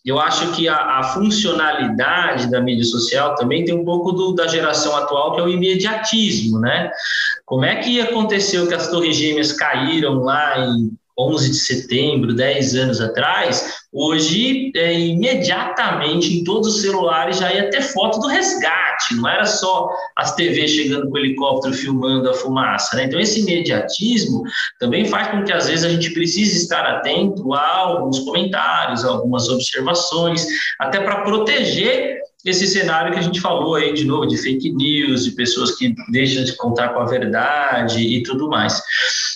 Eu acho que a, a, funcionalidade da mídia social também tem um pouco do, da geração atual, que é o imediatismo, né? Como é que aconteceu que as torres gêmeas caíram lá em 11 de setembro, 10 anos atrás, hoje é, imediatamente em todos os celulares já ia ter foto do resgate, não era só as TVs chegando com o helicóptero filmando a fumaça. Né? Então, esse imediatismo também faz com que às vezes a gente precise estar atento a alguns comentários, a algumas observações, até para proteger esse cenário que a gente falou aí de novo, de fake news, de pessoas que deixam de contar com a verdade e tudo mais.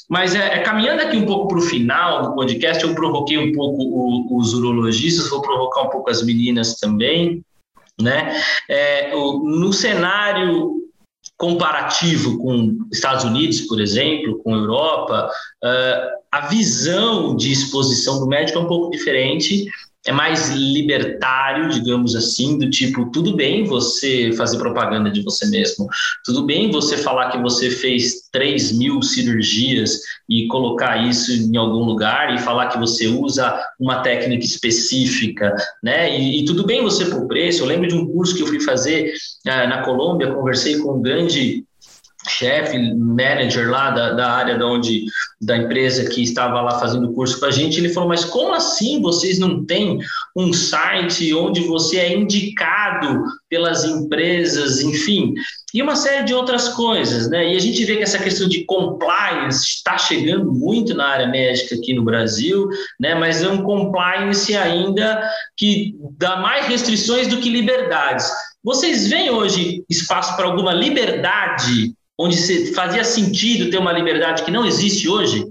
Mas é, é caminhando aqui um pouco para o final do podcast, eu provoquei um pouco o, os urologistas, vou provocar um pouco as meninas também, né? É, o, no cenário comparativo com Estados Unidos, por exemplo, com Europa, uh, a visão de exposição do médico é um pouco diferente é mais libertário, digamos assim, do tipo, tudo bem você fazer propaganda de você mesmo, tudo bem você falar que você fez 3 mil cirurgias e colocar isso em algum lugar e falar que você usa uma técnica específica, né? E, e tudo bem você por preço. Eu lembro de um curso que eu fui fazer uh, na Colômbia, conversei com um grande chefe, manager lá da, da área da onde da empresa que estava lá fazendo curso com a gente, ele falou: "Mas como assim vocês não têm um site onde você é indicado pelas empresas, enfim, e uma série de outras coisas, né? E a gente vê que essa questão de compliance está chegando muito na área médica aqui no Brasil, né? Mas é um compliance ainda que dá mais restrições do que liberdades. Vocês veem hoje espaço para alguma liberdade onde fazia sentido ter uma liberdade que não existe hoje?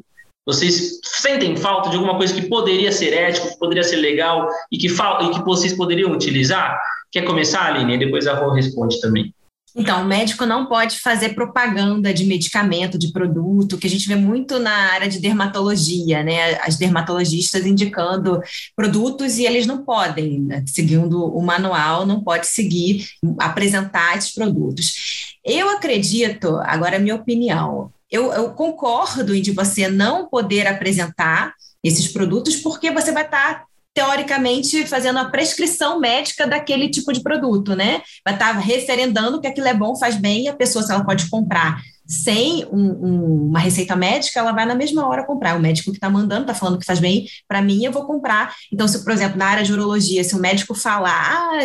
Vocês sentem falta de alguma coisa que poderia ser ético, que poderia ser legal e que, e que vocês poderiam utilizar? Quer começar, Aline? E depois a Rô responde também. Então, o médico não pode fazer propaganda de medicamento, de produto, que a gente vê muito na área de dermatologia, né? As dermatologistas indicando produtos e eles não podem, né? seguindo o manual, não pode seguir, apresentar esses produtos. Eu acredito, agora é minha opinião, eu, eu concordo em de você não poder apresentar esses produtos porque você vai estar teoricamente fazendo a prescrição médica daquele tipo de produto, né? Vai estar referendando que aquilo é bom, faz bem, e a pessoa, se ela pode comprar sem um, um, uma receita médica, ela vai na mesma hora comprar. O médico que está mandando está falando que faz bem para mim, eu vou comprar. Então, se, por exemplo, na área de urologia, se o médico falar, ah,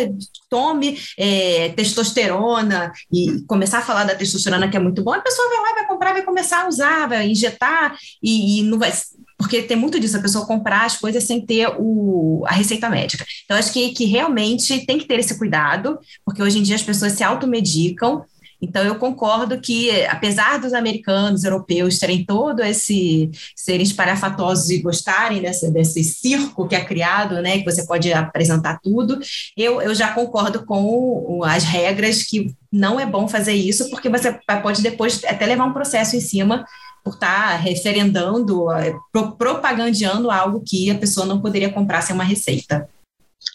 tome é, testosterona e começar a falar da testosterona que é muito bom, a pessoa vai lá, vai comprar, vai começar a usar, vai injetar e, e não vai porque tem muito disso, a pessoa comprar as coisas sem ter o, a receita médica. Então, acho que, que realmente tem que ter esse cuidado, porque hoje em dia as pessoas se automedicam Então, eu concordo que, apesar dos americanos, europeus terem todo esse, serem esparafatosos e gostarem desse, desse circo que é criado, né, que você pode apresentar tudo, eu, eu já concordo com as regras que não é bom fazer isso, porque você pode depois até levar um processo em cima por estar tá referendando, eh, propagandeando algo que a pessoa não poderia comprar sem uma receita.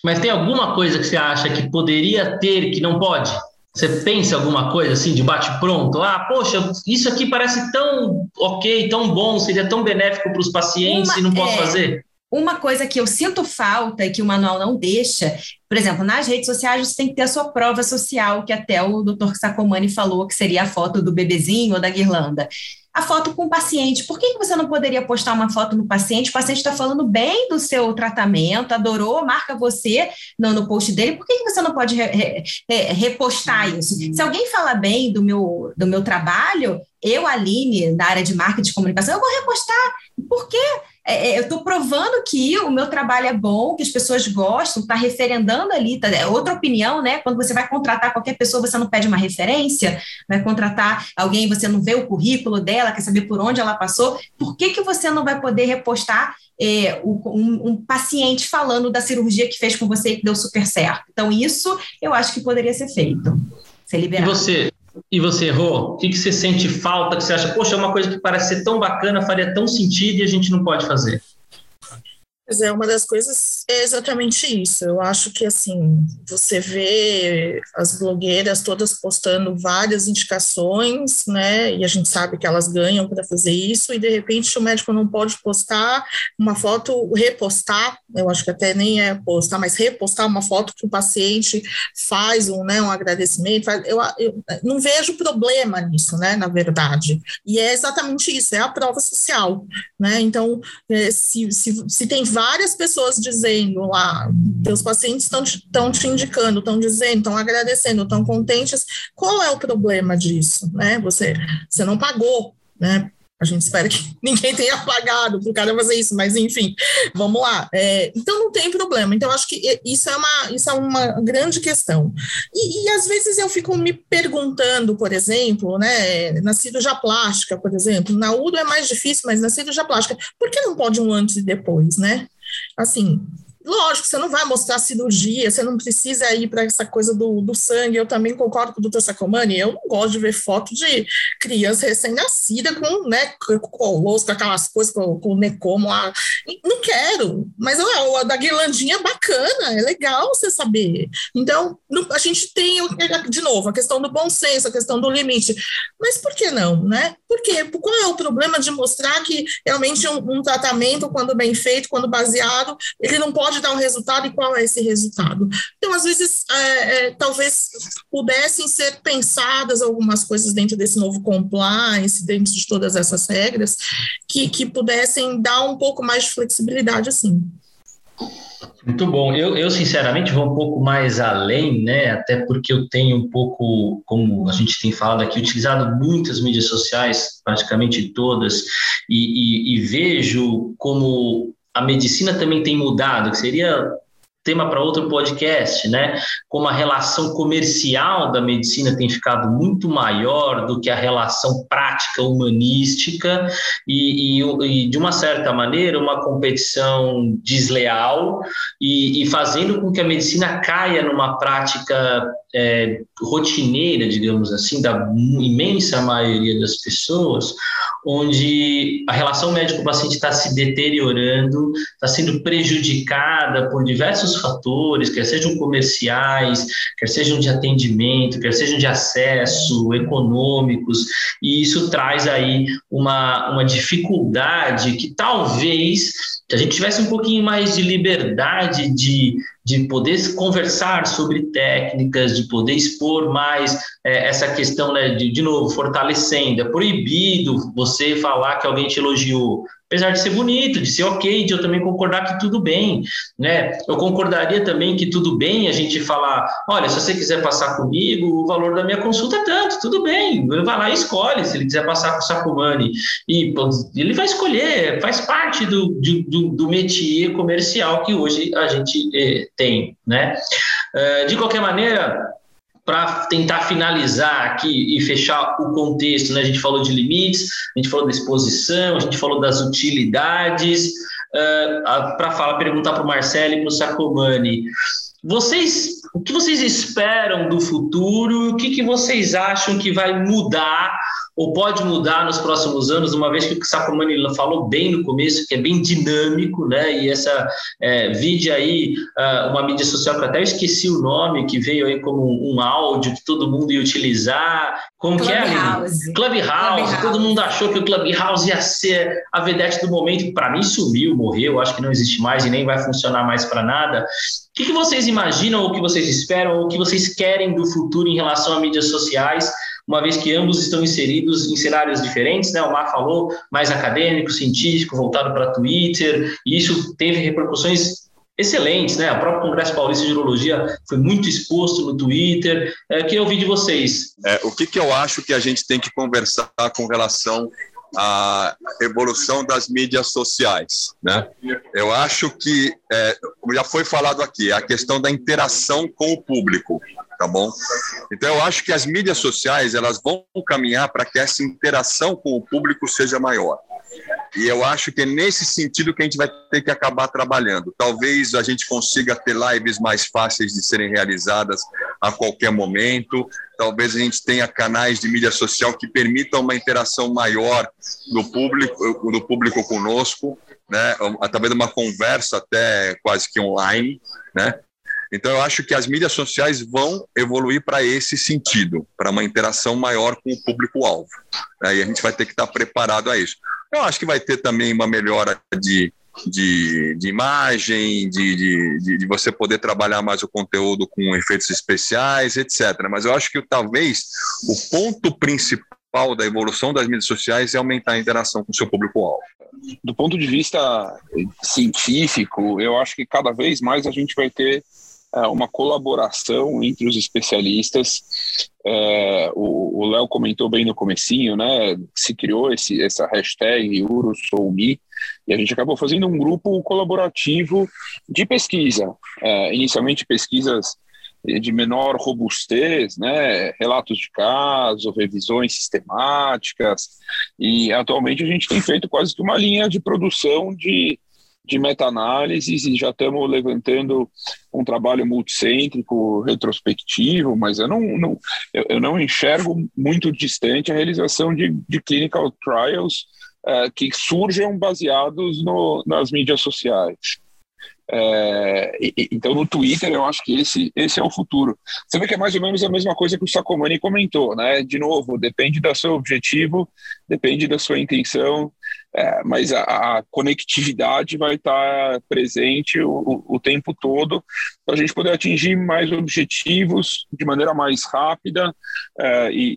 Mas tem alguma coisa que você acha que poderia ter que não pode? Você pensa alguma coisa assim de bate pronto? Ah, poxa, isso aqui parece tão ok, tão bom, seria tão benéfico para os pacientes uma, e não posso é, fazer? Uma coisa que eu sinto falta e que o manual não deixa, por exemplo, nas redes sociais você tem que ter a sua prova social, que até o doutor Sacomani falou que seria a foto do bebezinho ou da guirlanda a foto com o paciente. Por que, que você não poderia postar uma foto no paciente? O paciente está falando bem do seu tratamento, adorou, marca você no, no post dele. Por que, que você não pode re, re, repostar isso? Se alguém fala bem do meu, do meu trabalho, eu, Aline, da área de marketing de comunicação, eu vou repostar. Por quê? É, é, eu estou provando que o meu trabalho é bom, que as pessoas gostam, está referendando ali, tá, é outra opinião, né? Quando você vai contratar qualquer pessoa, você não pede uma referência, vai contratar alguém, você não vê o currículo dela, quer saber por onde ela passou, por que, que você não vai poder repostar é, um, um, paciente falando da cirurgia que fez com você e que deu super certo? Então, isso eu acho que poderia ser feito, ser liberado. E você, e você errou? O que, que você sente falta, que você acha, poxa, é uma coisa que parece ser tão bacana, faria tão sentido e a gente não pode fazer? Pois é, uma das coisas é exatamente isso. Eu acho que, assim, você vê as blogueiras todas postando várias indicações, né? E a gente sabe que elas ganham para fazer isso, e de repente o médico não pode postar uma foto, repostar, eu acho que até nem é postar, mas repostar uma foto que o paciente faz um, né, um agradecimento. Eu, eu não vejo problema nisso, né? Na verdade. E é exatamente isso, é a prova social, né? Então, é, se, se, se tem várias pessoas dizendo lá, teus pacientes estão te indicando, estão dizendo, estão agradecendo, estão contentes, qual é o problema disso? Né? Você, você não pagou, né? A gente espera que (laughs) ninguém tenha pagado para o cara fazer isso, mas enfim, vamos lá. É, então não tem problema. Então, acho que isso é uma, isso é uma grande questão. E, e, às vezes eu fico me perguntando, por exemplo, né, na cirurgia plástica, por exemplo, na UDO é mais difícil, mas na cirurgia plástica, por que não pode um antes e depois, né? Assim, Lógico, você não vai mostrar cirurgia, você não precisa ir para essa coisa do, do sangue. Eu também concordo com o doutor Sacomani, eu não gosto de ver foto de criança recém-nascida com, né, colosso, com aquelas coisas, com, com necomo. Não quero, mas a, a da guirlandinha é bacana, é legal você saber. Então, a gente tem, de novo, a questão do bom senso, a questão do limite. Mas por que não, né? Por quê? Qual é o problema de mostrar que realmente um, um tratamento, quando bem feito, quando baseado, ele não pode pode dar um resultado e qual é esse resultado. Então, às vezes, é, é, talvez pudessem ser pensadas algumas coisas dentro desse novo compliance, dentro de todas essas regras, que, que pudessem dar um pouco mais de flexibilidade, assim. Muito bom. Eu, eu, sinceramente, vou um pouco mais além, né? Até porque eu tenho um pouco, como a gente tem falado aqui, utilizado muitas mídias sociais, praticamente todas, e, e, e vejo como a medicina também tem mudado, que seria tema para outro podcast, né? Como a relação comercial da medicina tem ficado muito maior do que a relação prática humanística e, e, e de uma certa maneira uma competição desleal e, e, fazendo com que a medicina caia numa prática é, rotineira, digamos assim, da imensa maioria das pessoas, onde a relação médico-paciente está se deteriorando, está sendo prejudicada por diversos fatores, quer sejam comerciais, quer sejam de atendimento, quer sejam de acesso, econômicos, e isso traz aí uma, uma dificuldade que talvez se a gente tivesse um pouquinho mais de liberdade de, de poder conversar sobre técnicas, de poder expor mais é, essa questão, né, de, de novo, fortalecendo. É proibido você falar que alguém te elogiou apesar de ser bonito, de ser ok, de eu também concordar que tudo bem, né? Eu concordaria também que tudo bem a gente falar, olha, se você quiser passar comigo, o valor da minha consulta é tanto, tudo bem, vai lá e escolhe, se ele quiser passar com o Sacomani, e ele vai escolher, faz parte do, do, do métier comercial que hoje a gente eh, tem, né? Uh, de qualquer maneira, para tentar finalizar aqui e fechar o contexto, né? A gente falou de limites, a gente falou da exposição, a gente falou das utilidades. Uh, para falar, perguntar para o Marcelo e para o Sacomani. Vocês, o que vocês esperam do futuro? O que, que vocês acham que vai mudar ou pode mudar nos próximos anos, uma vez que o Sacomani falou bem no começo, que é bem dinâmico, né? E essa é, vídeo aí, uh, uma mídia social que eu até esqueci o nome, que veio aí como um, um áudio que todo mundo ia utilizar. Como Clubhouse. que é? Clubhouse. Clubhouse. Todo mundo achou que o Clubhouse ia ser a vedete do momento. Para mim, sumiu, morreu. Acho que não existe mais e nem vai funcionar mais para nada. O que, que vocês imaginam, ou o que vocês esperam, ou o que vocês querem do futuro em relação a mídias sociais? uma vez que ambos estão inseridos em cenários diferentes, né? O Mar falou mais acadêmico, científico, voltado para Twitter, e isso teve repercussões excelentes, né? O próprio Congresso Paulista de Urologia foi muito exposto no Twitter. É, queria ouvir de vocês. É, o que, que eu acho que a gente tem que conversar com relação à evolução das mídias sociais, né? Eu acho que é, já foi falado aqui a questão da interação com o público tá bom? Então eu acho que as mídias sociais elas vão caminhar para que essa interação com o público seja maior. E eu acho que é nesse sentido que a gente vai ter que acabar trabalhando. Talvez a gente consiga ter lives mais fáceis de serem realizadas a qualquer momento. Talvez a gente tenha canais de mídia social que permitam uma interação maior do público, do público conosco, né? Através de uma conversa até quase que online, né? Então, eu acho que as mídias sociais vão evoluir para esse sentido, para uma interação maior com o público-alvo. Né? E a gente vai ter que estar preparado a isso. Eu acho que vai ter também uma melhora de, de, de imagem, de, de, de, você poder trabalhar mais o conteúdo com efeitos especiais, etc. Mas eu acho que talvez o ponto principal da evolução das mídias sociais é aumentar a interação com o seu público-alvo. Do ponto de vista científico, eu acho que cada vez mais a gente vai ter uma colaboração entre os especialistas. É, o Léo comentou bem no comecinho, né? Se criou esse, essa hashtag UruSouMe e a gente acabou fazendo um grupo colaborativo de pesquisa. É, inicialmente pesquisas de menor robustez, né, relatos de caso, revisões sistemáticas, e atualmente a gente tem feito quase que uma linha de produção de de meta-análises e já estamos levantando um trabalho multicêntrico, retrospectivo, mas eu não, não, eu, eu não enxergo muito distante a realização de, de clinical trials uh, que surjam baseados no, nas mídias sociais. É, então, no Twitter, eu acho que esse, esse é o futuro. Você vê que é mais ou menos a mesma coisa que o Sacomani comentou, né? De novo, depende do seu objetivo, depende da sua intenção, é, mas a, a, conectividade vai estar presente o, o tempo todo para a gente poder atingir mais objetivos de maneira mais rápida é, e,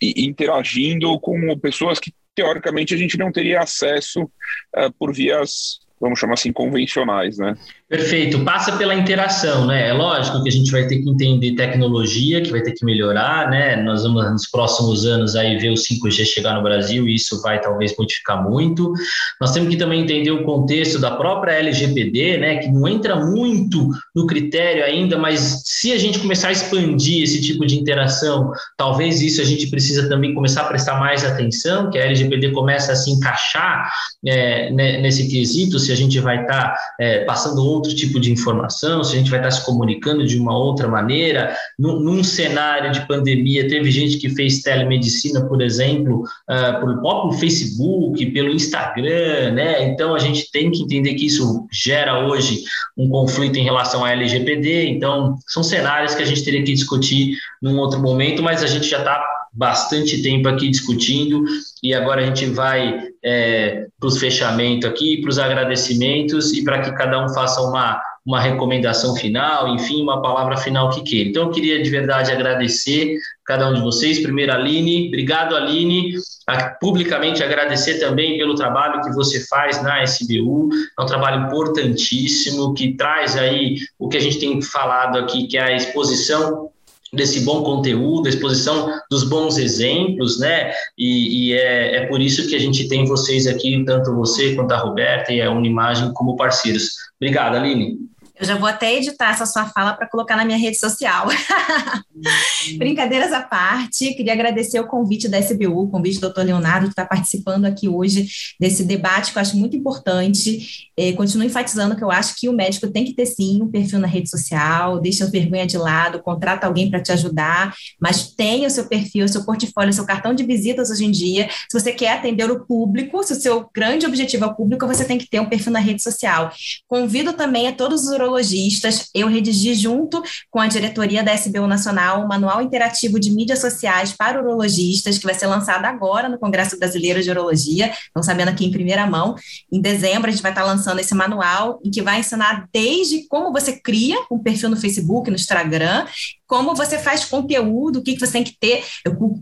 e, e interagindo com pessoas que teoricamente a gente não teria acesso uh, por vias vamos chamar assim, convencionais, né? Perfeito, passa pela interação, né? É lógico que a gente vai ter que entender tecnologia, que vai ter que melhorar, né? Nós vamos nos próximos anos aí ver o 5G chegar no Brasil e isso vai talvez modificar muito. Nós temos que também entender o contexto da própria LGPD, né? Que não entra muito no critério ainda, mas se a gente começar a expandir esse tipo de interação, talvez isso a gente precisa também começar a prestar mais atenção, que a LGPD começa a se encaixar é, nesse quesito, se a gente vai estar tá, é, passando outro tipo de informação, se a gente vai estar se comunicando de uma outra maneira. Num, num cenário de pandemia, teve gente que fez telemedicina, por exemplo, uh, pelo próprio Facebook, pelo Instagram, né? Então a gente tem que entender que isso gera hoje um conflito em relação à LGPD. Então, são cenários que a gente teria que discutir num outro momento, mas a gente já está bastante tempo aqui discutindo e agora a gente vai é, para os fechamentos aqui, para os agradecimentos e para que cada um faça uma, uma recomendação final, enfim, uma palavra final que queira. Então, eu queria de verdade agradecer cada um de vocês. Primeiro, Aline, obrigado, Aline. A, publicamente agradecer também pelo trabalho que você faz na SBU, é um trabalho importantíssimo que traz aí o que a gente tem falado aqui, que é a exposição desse bom conteúdo, exposição dos bons exemplos, né? E, e é, é, por isso que a gente tem vocês aqui, tanto você quanto a Roberta e a Unimagem como parceiros. Obrigado, Aline. Eu já vou até editar essa sua fala para colocar na minha rede social. (laughs) Brincadeiras à parte, queria agradecer o convite da SBU, o convite do doutor Leonardo, que está participando aqui hoje desse debate, que eu acho muito importante. É, continuo enfatizando que eu acho que o médico tem que ter sim um perfil na rede social, deixa a vergonha de lado, contrata alguém para te ajudar, mas tenha o seu perfil, o seu portfólio, o seu cartão de visitas hoje em dia. Se você quer atender o público, se o seu grande objetivo é o público, você tem que ter um perfil na rede social. Convido também a todos os urologistas, eu redigi junto com a diretoria da SBU Nacional um manual interativo de mídias sociais para urologistas, que vai ser lançado agora no Congresso Brasileiro de Urologia, estão sabendo aqui em primeira mão. Em dezembro, a gente vai estar lançando esse manual, em que vai ensinar desde como você cria um perfil no Facebook, no Instagram, como você faz conteúdo, o que, que você tem que ter,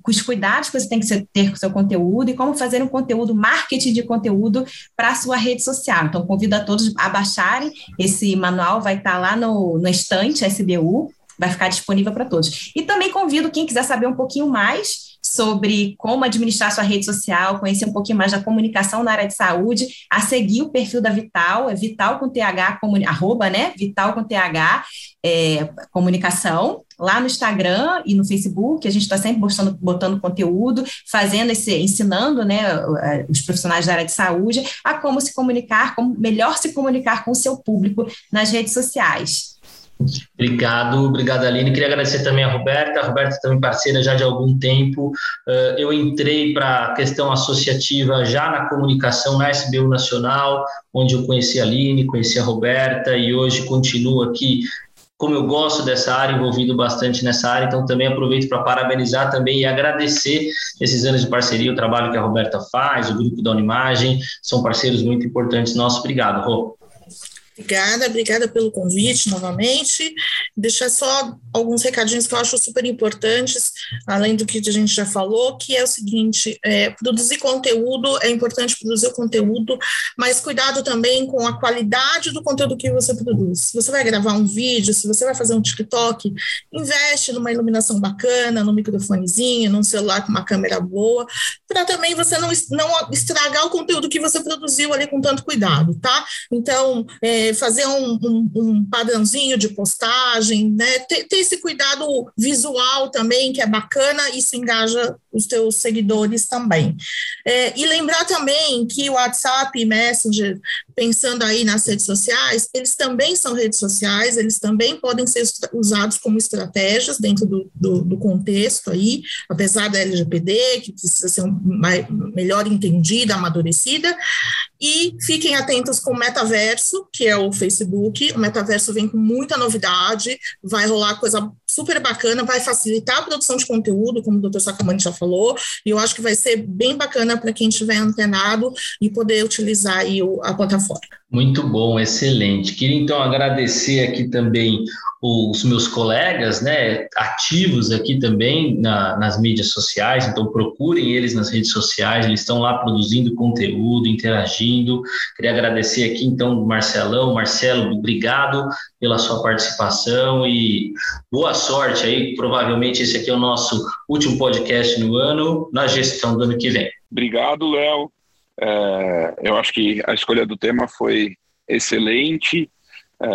os cuidados que você tem que ter com o seu conteúdo e como fazer um conteúdo, marketing de conteúdo para a sua rede social. Então, convido a todos a baixarem esse manual, vai estar lá no, no estante SBU, vai ficar disponível para todos. E também convido quem quiser saber um pouquinho mais sobre como administrar sua rede social, conhecer um pouquinho mais da comunicação na área de saúde, a seguir o perfil da Vital, é Vital com TH, comuni, arroba, né? Vital com TH, é, comunicação, lá no Instagram e no Facebook, a gente está sempre botando, botando conteúdo, fazendo esse, ensinando né, os profissionais da área de saúde a como se comunicar, como melhor se comunicar com o seu público nas redes sociais. Obrigado, obrigado Aline. Queria agradecer também a Roberta. A Roberta também parceira já de algum tempo. Uh, eu entrei para a questão associativa já na comunicação na SBU Nacional, onde eu conheci a Aline, conheci a Roberta e hoje continuo aqui. Como eu gosto dessa área, envolvido bastante nessa área, então também aproveito para parabenizar também e agradecer esses anos de parceria, o trabalho que a Roberta faz, o grupo da Unimagem, são parceiros muito importantes nossos. Obrigado, Rô. Obrigada, obrigada pelo convite novamente. Deixar só alguns recadinhos que eu acho super importantes, além do que a gente já falou, que é o seguinte: é, produzir conteúdo é importante produzir o conteúdo, mas cuidado também com a qualidade do conteúdo que você produz. Se você vai gravar um vídeo, se você vai fazer um TikTok, investe numa iluminação bacana, num microfonezinho, num celular com uma câmera boa, para também você não, não estragar o conteúdo que você produziu ali com tanto cuidado, tá? Então, é, fazer um, um, um, padrãozinho de postagem, né? Ter, ter, esse cuidado visual também, que é bacana, isso engaja os teus seguidores também. É, e lembrar também que o WhatsApp e Messenger, pensando aí nas redes sociais, eles também são redes sociais, eles também podem ser usados como estratégias dentro do, do, do contexto aí, apesar da LGPD, que precisa ser um, mais, melhor entendida, amadurecida, e fiquem atentos com o metaverso, que é o Facebook. O metaverso vem com muita novidade, vai rolar coisa super bacana, vai facilitar a produção de conteúdo, como o doutor Sacamani já falou, e eu acho que vai ser bem bacana para quem estiver antenado e poder utilizar aí a plataforma. Muito bom, excelente. Queria então agradecer aqui também os meus colegas, né, ativos aqui também na, nas mídias sociais, então procurem eles nas redes sociais, eles estão lá produzindo conteúdo, interagindo. Queria agradecer aqui então Marcelão, Marcelo, obrigado pela sua participação e boa sorte aí, provavelmente esse aqui é o nosso último podcast no ano, na gestão do ano que vem. Obrigado, Léo. É, eu acho que a escolha do tema foi excelente é,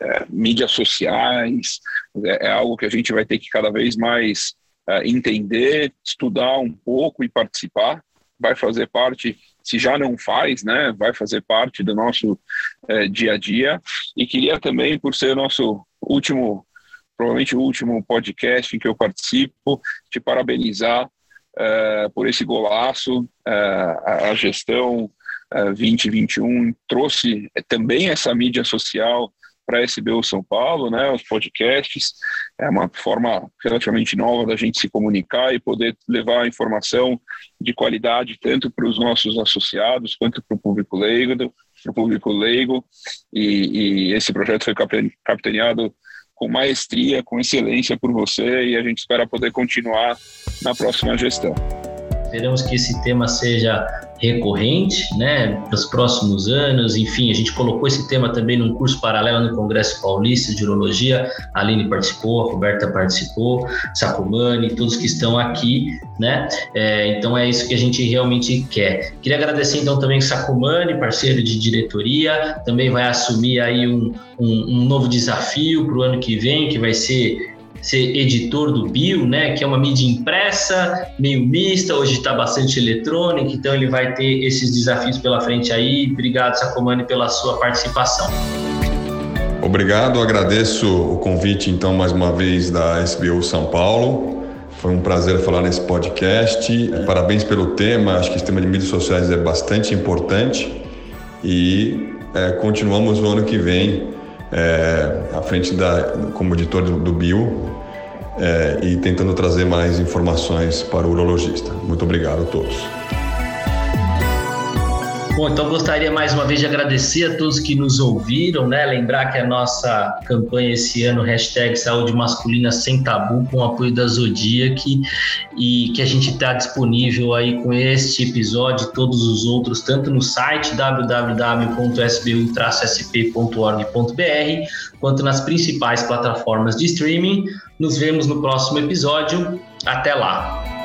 é, mídias sociais, é, é, algo que a gente vai ter que cada vez mais é, entender, estudar um pouco e participar. Vai fazer parte, se já não faz, né, vai fazer parte do nosso dia a dia. E queria também, por ser nosso último, provavelmente o último podcast em que eu participo, te parabenizar é, por esse golaço, a, a gestão 2021 trouxe também essa mídia social para a SBU São Paulo, né, os podcasts, é uma forma relativamente nova da gente se comunicar e poder levar informação de qualidade tanto para os nossos associados quanto para o público leigo, para o público leigo, e, e esse projeto foi capitaneado com maestria, com excelência por você e a gente espera poder continuar na próxima gestão. Esperamos que esse tema seja recorrente, né, para os próximos anos. Enfim, a gente colocou esse tema também num curso paralelo no Congresso Paulista de Urologia. A Aline participou, a Roberta participou, Sacomani, todos que estão aqui, né? É, então é isso que a gente realmente quer. Queria agradecer então também o Sacomani, parceiro de diretoria, também vai assumir aí um, um, um novo desafio para o ano que vem, que vai ser ser editor do Bio, né, que é uma mídia impressa, meio mista, hoje está bastante eletrônica, então ele vai ter esses desafios pela frente aí. Obrigado, Sacomani, pela sua participação. Obrigado, agradeço o convite então mais uma vez da SBU São Paulo. Foi um prazer falar nesse podcast. Parabéns pelo tema, acho que o tema de mídias sociais é bastante importante e é, continuamos no ano que vem é, à frente da, como editor do, do Bio é, e tentando trazer mais informações para o urologista. Muito obrigado a todos. Bom, então gostaria mais uma vez de agradecer a todos que nos ouviram, né? Lembrar que a nossa campanha esse ano, hashtag Saúde Masculina Sem Tabu, com o apoio da Zodiac, e que a gente está disponível aí com este episódio e todos os outros, tanto no site www.sbu-sp.org.br, quanto nas principais plataformas de streaming. Nos vemos no próximo episódio. Até lá!